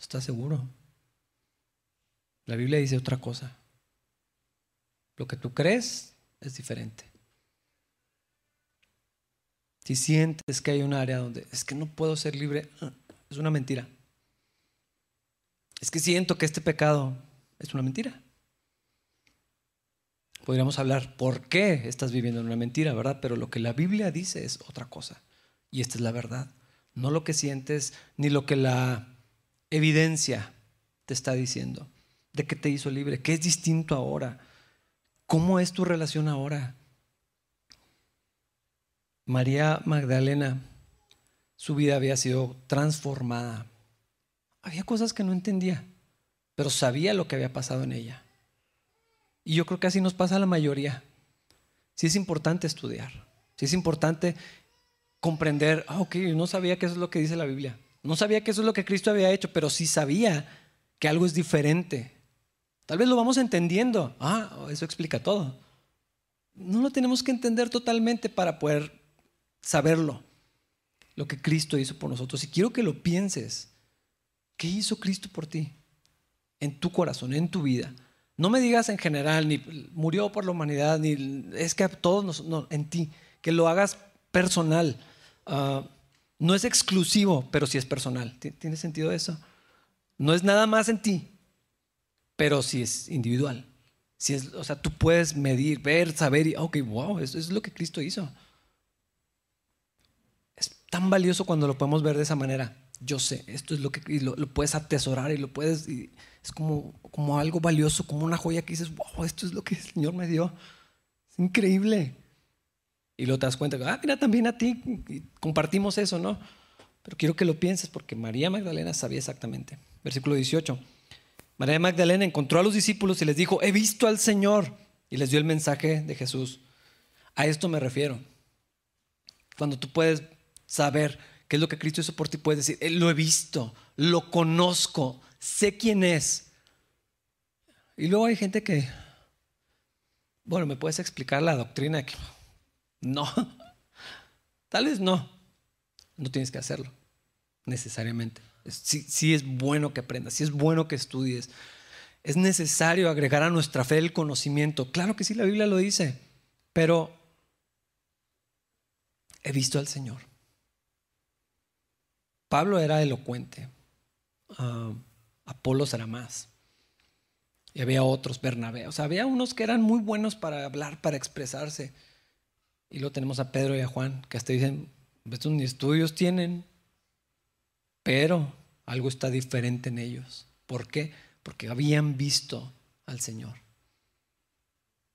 ¿Estás seguro? La Biblia dice otra cosa. Lo que tú crees es diferente. Si sientes que hay un área donde es que no puedo ser libre, ah, es una mentira es que siento que este pecado es una mentira. Podríamos hablar por qué estás viviendo en una mentira, ¿verdad? Pero lo que la Biblia dice es otra cosa. Y esta es la verdad. No lo que sientes ni lo que la evidencia te está diciendo. ¿De qué te hizo libre? ¿Qué es distinto ahora? ¿Cómo es tu relación ahora? María Magdalena, su vida había sido transformada había cosas que no entendía, pero sabía lo que había pasado en ella. Y yo creo que así nos pasa a la mayoría. Sí es importante estudiar, sí es importante comprender, ah, ok, no sabía que eso es lo que dice la Biblia, no sabía que eso es lo que Cristo había hecho, pero sí sabía que algo es diferente. Tal vez lo vamos entendiendo, ah, eso explica todo. No lo tenemos que entender totalmente para poder saberlo, lo que Cristo hizo por nosotros. Y quiero que lo pienses. ¿Qué hizo Cristo por ti? En tu corazón, en tu vida. No me digas en general, ni murió por la humanidad, ni es que a todos nos, no, en ti. Que lo hagas personal. Ah, no es exclusivo, pero sí es personal. ¿Tiene sentido eso? No es nada más en ti, pero sí es individual. Si es, o sea, tú puedes medir, ver, saber y, ok, wow, eso es lo que Cristo hizo. Es tan valioso cuando lo podemos ver de esa manera yo sé, esto es lo que lo, puedes atesorar y lo puedes, es como, como algo valioso, como una joya que dices, wow, esto es lo que el Señor me dio. Es increíble. Y luego te das cuenta, ah, mira, también a ti compartimos eso, ¿no? Pero quiero que lo pienses porque María Magdalena sabía exactamente. Versículo 18. María Magdalena encontró a los discípulos y les dijo, he visto al Señor. Y les dio el mensaje de Jesús. A esto me refiero. Cuando tú puedes saber ¿Qué es lo que Cristo hizo por ti? Puedes decir, eh, lo he visto, lo conozco, sé quién es. Y luego hay gente que, bueno, ¿me puedes explicar la doctrina? No, [laughs] tal vez no. No tienes que hacerlo, necesariamente. Sí, sí es bueno que aprendas, sí es bueno que estudies. Es necesario agregar a nuestra fe el conocimiento. Claro que sí, la Biblia lo dice, pero he visto al Señor. Pablo era elocuente, uh, Apolos era más. Y había otros, Bernabé. Había unos que eran muy buenos para hablar, para expresarse. Y luego tenemos a Pedro y a Juan, que hasta dicen, estos ni estudios tienen, pero algo está diferente en ellos. ¿Por qué? Porque habían visto al Señor.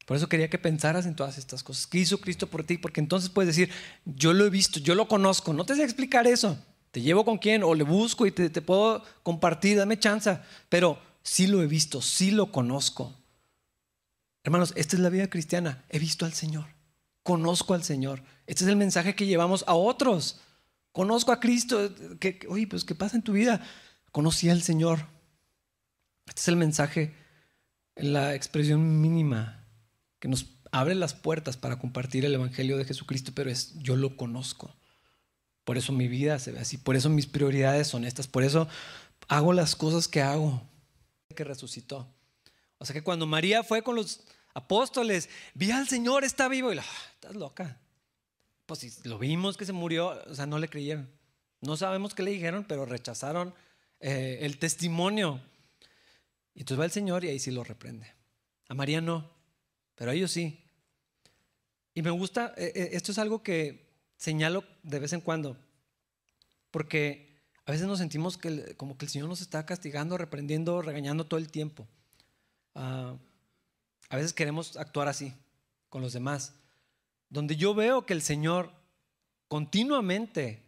Por eso quería que pensaras en todas estas cosas. ¿Qué hizo Cristo por ti? Porque entonces puedes decir, yo lo he visto, yo lo conozco. No te sé explicar eso. Te llevo con quién o le busco y te, te puedo compartir, dame chance. Pero sí lo he visto, sí lo conozco. Hermanos, esta es la vida cristiana. He visto al Señor. Conozco al Señor. Este es el mensaje que llevamos a otros. Conozco a Cristo. oye, pues ¿qué pasa en tu vida? Conocí al Señor. Este es el mensaje, la expresión mínima que nos abre las puertas para compartir el Evangelio de Jesucristo, pero es yo lo conozco. Por eso mi vida se ve así, por eso mis prioridades son estas, por eso hago las cosas que hago, que resucitó. O sea que cuando María fue con los apóstoles, vi al Señor, está vivo, y la, ah, estás loca. Pues si lo vimos que se murió, o sea, no le creyeron. No sabemos qué le dijeron, pero rechazaron eh, el testimonio. Y entonces va el Señor y ahí sí lo reprende. A María no pero ellos sí. Y me gusta, eh, eh, esto es algo que señalo de vez en cuando, porque a veces nos sentimos que como que el Señor nos está castigando, reprendiendo, regañando todo el tiempo. Ah, a veces queremos actuar así con los demás, donde yo veo que el Señor continuamente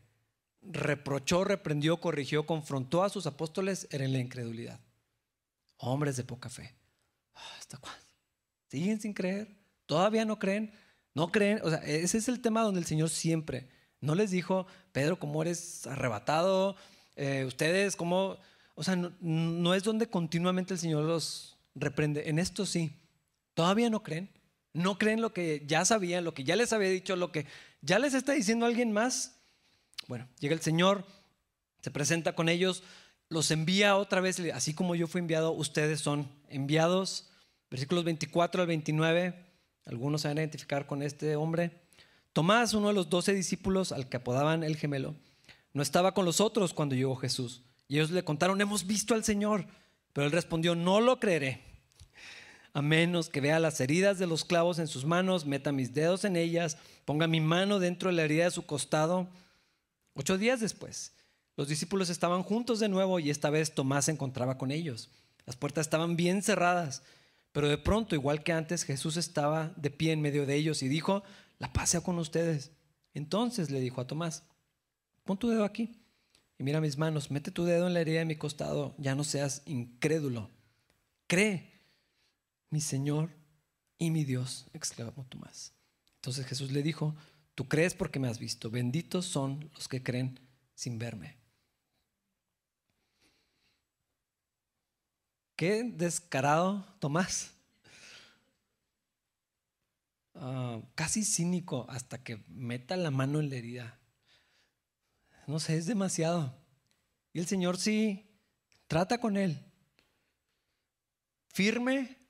reprochó, reprendió, corrigió, confrontó a sus apóstoles en la incredulidad. Hombres de poca fe. Ah, ¿Hasta cuándo? siguen sin creer, todavía no creen, no creen, o sea, ese es el tema donde el Señor siempre, no les dijo, Pedro, ¿cómo eres arrebatado? Eh, ustedes, ¿cómo? O sea, no, es donde continuamente el Señor los reprende, en esto sí, todavía no creen, no creen lo que ya sabían, lo que ya les había dicho, lo que ya les está diciendo alguien más. Bueno, llega el Señor, se presenta con ellos, los envía otra vez, así como yo fui enviado, ustedes son enviados Versículos 24 al 29, algunos se van a identificar con este hombre. Tomás, uno de los doce discípulos al que apodaban el gemelo, no estaba con los otros cuando llegó Jesús. Y ellos le contaron, hemos visto al Señor. Pero él respondió, no lo creeré, a menos que vea las heridas de los clavos en sus manos, meta mis dedos en ellas, ponga mi mano dentro de la herida de su costado. Ocho días después, los discípulos estaban juntos de nuevo y esta vez Tomás se encontraba con ellos. Las puertas estaban bien cerradas pero de pronto, igual que antes, Jesús estaba de pie en medio de ellos y dijo, la paz sea con ustedes. Entonces le dijo a Tomás, pon tu dedo aquí y mira mis manos, mete tu dedo en la herida de mi costado, ya no seas incrédulo. Cree, mi Señor y mi Dios, exclamó Tomás. Entonces Jesús le dijo, tú crees porque me has visto, benditos son los que creen sin verme. Qué descarado Tomás. Ah, casi cínico hasta que meta la mano en la herida. No sé, es demasiado. Y el Señor sí trata con él. Firme,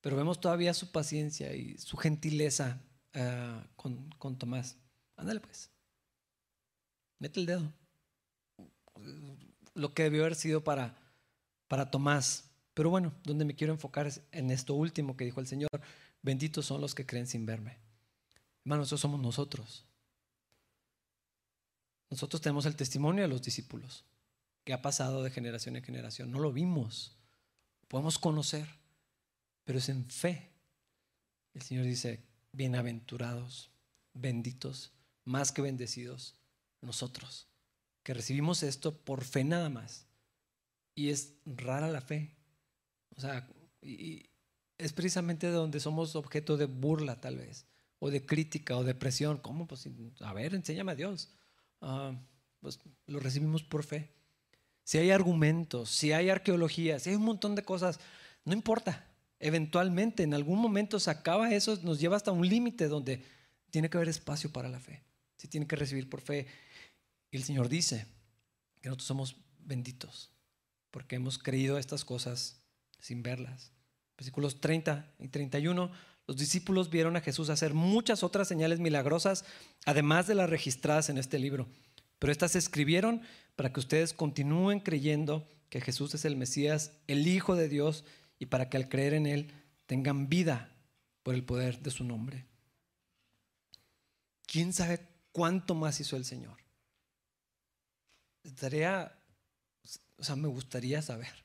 pero vemos todavía su paciencia y su gentileza ah, con, con Tomás. Ándale pues. Mete el dedo. Lo que debió haber sido para para Tomás. Pero bueno, donde me quiero enfocar es en esto último que dijo el Señor. Benditos son los que creen sin verme. Hermanos, eso somos nosotros. Nosotros tenemos el testimonio de los discípulos, que ha pasado de generación en generación. No lo vimos, podemos conocer, pero es en fe. El Señor dice, bienaventurados, benditos, más que bendecidos, nosotros, que recibimos esto por fe nada más. Y es rara la fe. O sea, y es precisamente de donde somos objeto de burla tal vez, o de crítica o de presión. ¿Cómo? Pues, a ver, enséñame a Dios. Ah, pues lo recibimos por fe. Si hay argumentos, si hay arqueología, si hay un montón de cosas, no importa. Eventualmente, en algún momento se acaba eso, nos lleva hasta un límite donde tiene que haber espacio para la fe. Se tiene que recibir por fe. Y el Señor dice que nosotros somos benditos porque hemos creído estas cosas sin verlas. Versículos 30 y 31, los discípulos vieron a Jesús hacer muchas otras señales milagrosas, además de las registradas en este libro. Pero estas se escribieron para que ustedes continúen creyendo que Jesús es el Mesías, el Hijo de Dios, y para que al creer en Él tengan vida por el poder de su nombre. ¿Quién sabe cuánto más hizo el Señor? Estaría O sea, me gustaría saber.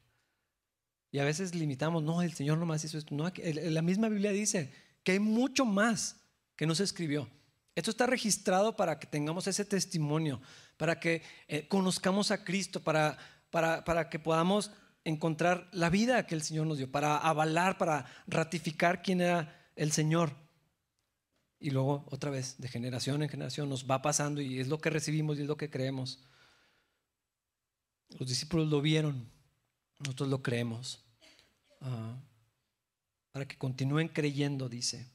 Y a veces limitamos, no, el Señor nomás hizo esto. No, la misma Biblia dice que hay mucho más que no se escribió. Esto está registrado para que tengamos ese testimonio, para que eh, conozcamos a Cristo, para, para, para que podamos encontrar la vida que el Señor nos dio, para avalar, para ratificar quién era el Señor. Y luego, otra vez, de generación en generación, nos va pasando y es lo que recibimos y es lo que creemos. Los discípulos lo vieron, nosotros lo creemos. Ah, para que continúen creyendo, dice,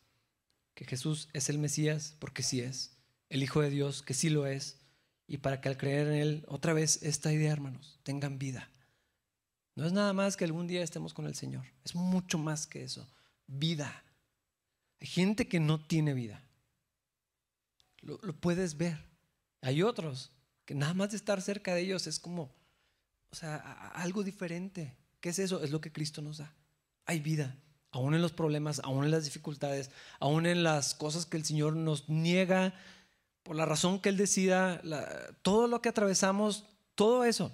que Jesús es el Mesías, porque sí es, el Hijo de Dios, que sí lo es, y para que al creer en Él, otra vez esta idea, hermanos, tengan vida. No es nada más que algún día estemos con el Señor, es mucho más que eso, vida. Hay gente que no tiene vida, lo, puedes ver. Hay otros que nada más de estar cerca de ellos es como, o sea, algo diferente. ¿Qué es eso? Es lo que Cristo nos da. Hay vida, aún en los problemas, aún en las dificultades, aún en las cosas que el Señor nos niega, por la razón que Él decida, todo lo que atravesamos, todo eso,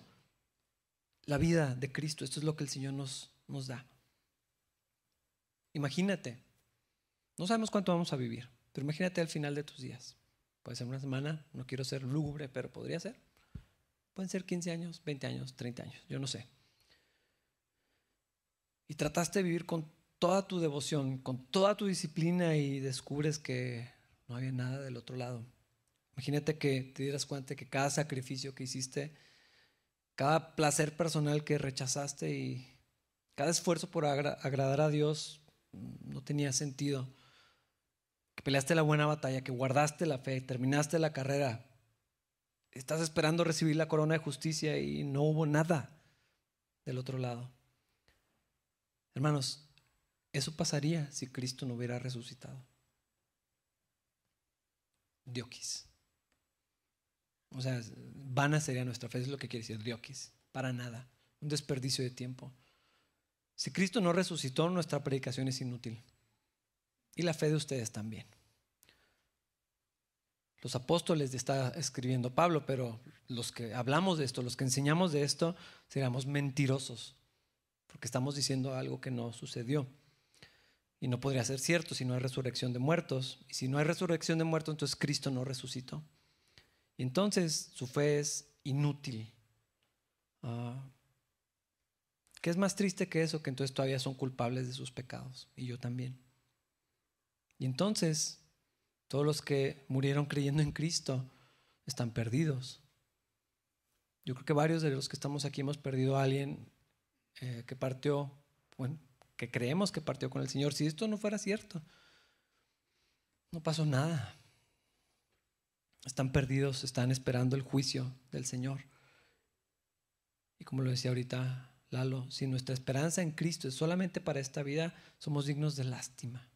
la vida de Cristo, esto es lo que el Señor nos, nos da. Imagínate, no sabemos cuánto vamos a vivir, pero imagínate al final de tus días. Puede ser una semana, no quiero ser lúgubre, pero podría ser. Pueden ser 15 años, 20 años, 30 años, yo no sé. Y trataste de vivir con toda tu devoción, con toda tu disciplina y descubres que no había nada del otro lado. Imagínate que te dieras cuenta que cada sacrificio que hiciste, cada placer personal que rechazaste y cada esfuerzo por agradar a Dios no tenía sentido. Que peleaste la buena batalla, que guardaste la fe, terminaste la carrera, estás esperando recibir la corona de justicia y no hubo nada del otro lado. Hermanos, eso pasaría si Cristo no hubiera resucitado. Dioquis. O sea, vana sería nuestra fe, es lo que quiere decir Dioquis. Para nada. Un desperdicio de tiempo. Si Cristo no resucitó, nuestra predicación es inútil. Y la fe de ustedes también los apóstoles está escribiendo Pablo, pero los que hablamos de esto, los que enseñamos de esto, seríamos mentirosos, porque estamos diciendo algo que no sucedió. Y no podría ser cierto si no hay resurrección de muertos. Y si no hay resurrección de muertos, entonces Cristo no resucitó. Entonces su fe es inútil. Ah, ¿Qué es más triste que eso? Que entonces todavía son culpables de sus pecados. Y yo también. Y entonces todos los que murieron creyendo en Cristo están perdidos. Yo creo que varios de los que estamos aquí hemos perdido a alguien eh, que partió, bueno, que creemos que partió con el Señor. Si esto no fuera cierto, no pasó nada. Están perdidos, están esperando el juicio del Señor. Y como lo decía ahorita Lalo, si nuestra esperanza en Cristo es solamente para esta vida, somos dignos de lástima.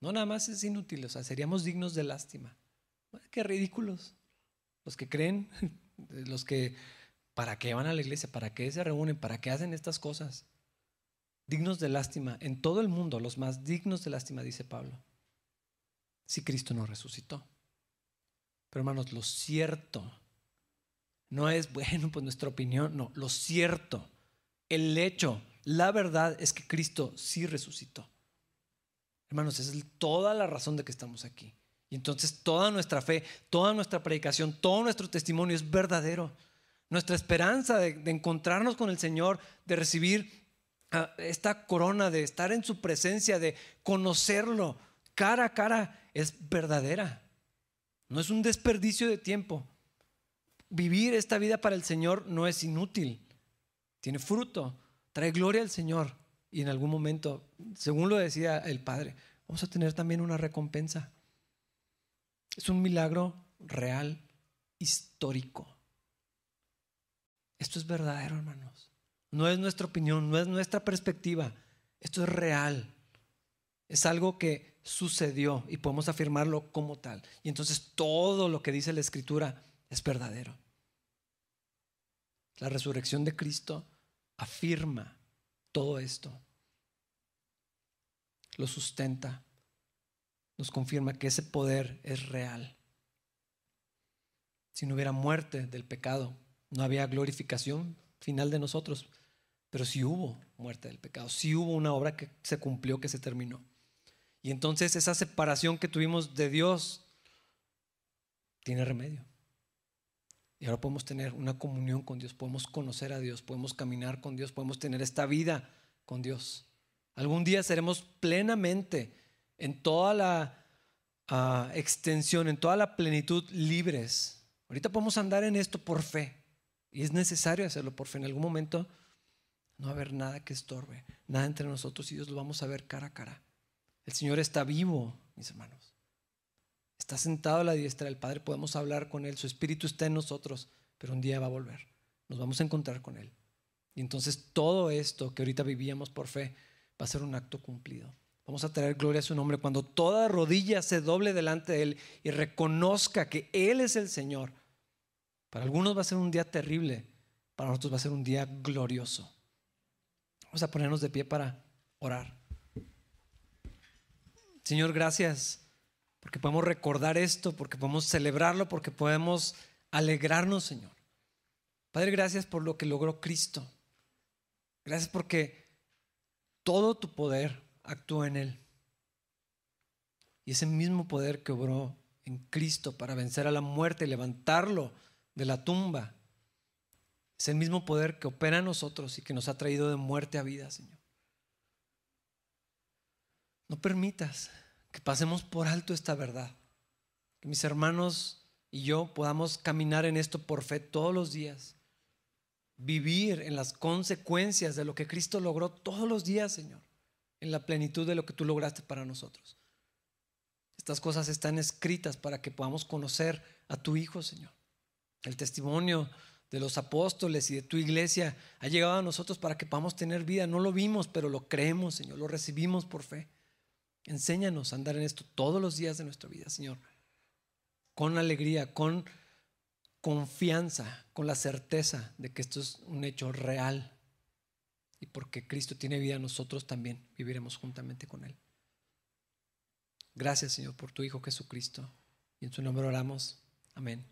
No nada más es inútil, o sea, seríamos dignos de lástima. Qué ridículos. Los que creen, [laughs] los que, ¿para qué van a la iglesia? ¿Para qué se reúnen? ¿Para qué hacen estas cosas? Dignos de lástima, en todo el mundo, los más dignos de lástima, dice Pablo. Si Cristo no resucitó. Pero hermanos, lo cierto no es, [laughs] bueno, pues nuestra opinión, no, lo cierto, el hecho, la verdad es que Cristo sí resucitó. Hermanos, esa es toda la razón de que estamos aquí. Y entonces toda nuestra fe, toda nuestra predicación, todo nuestro testimonio es verdadero. Nuestra esperanza de, encontrarnos con el Señor, de recibir ah, esta corona, de estar en su presencia, de conocerlo cara a cara, es verdadera. No es un desperdicio de tiempo. Vivir esta vida para el Señor no es inútil. Tiene fruto, trae gloria al Señor. Y en algún momento, según lo decía el Padre, vamos a tener también una recompensa. Es un milagro real, histórico. Esto es verdadero, hermanos. No es nuestra opinión, no es nuestra perspectiva. Esto es real. Es algo que sucedió y podemos afirmarlo como tal. Y entonces todo lo que dice la Escritura es verdadero. La resurrección de Cristo afirma todo esto lo sustenta, nos confirma que ese poder es real. Si no hubiera muerte del pecado, no había glorificación final de nosotros, pero sí hubo muerte del pecado, sí hubo una obra que se cumplió, que se terminó. Y entonces esa separación que tuvimos de Dios tiene remedio. Y ahora podemos tener una comunión con Dios, podemos conocer a Dios, podemos caminar con Dios, podemos tener esta vida con Dios. Algún día seremos plenamente en toda la ah, extensión, en toda la plenitud libres. Ahorita podemos andar en esto por fe. Y es necesario hacerlo por fe. En algún momento no va a haber nada que estorbe, nada entre nosotros y Dios lo vamos a ver cara a cara. El Señor está vivo, mis hermanos. Está sentado a la diestra del Padre, podemos hablar con Él, su Espíritu está en nosotros, pero un día va a volver. Nos vamos a encontrar con Él. Y entonces todo esto que ahorita vivíamos por fe va a ser un acto cumplido. Vamos a traer gloria a su nombre cuando toda rodilla se doble delante de Él y reconozca que Él es el Señor. Para algunos va a ser un día terrible, para nosotros va a ser un día glorioso. Vamos a ponernos de pie para orar. Señor, gracias porque podemos recordar esto, porque podemos celebrarlo, porque podemos alegrarnos, Señor. Padre, gracias por lo que logró Cristo. Gracias porque todo tu poder actúa en Él. Y ese mismo poder que obró en Cristo para vencer a la muerte y levantarlo de la tumba, es el mismo poder que opera en nosotros y que nos ha traído de muerte a vida, Señor. No permitas que pasemos por alto esta verdad. Que mis hermanos y yo podamos caminar en esto por fe todos los días. Vivir en las consecuencias de lo que Cristo logró todos los días, Señor. En la plenitud de lo que tú lograste para nosotros. Estas cosas están escritas para que podamos conocer a tu Hijo, Señor. El testimonio de los apóstoles y de tu iglesia ha llegado a nosotros para que podamos tener vida. No lo vimos, pero lo creemos, Señor. Lo recibimos por fe. Enséñanos a andar en esto todos los días de nuestra vida, Señor. Con alegría, con confianza, con la certeza de que esto es un hecho real. Y porque Cristo tiene vida, nosotros también viviremos juntamente con Él. Gracias, Señor, por tu Hijo Jesucristo. Y en su nombre oramos. Amén.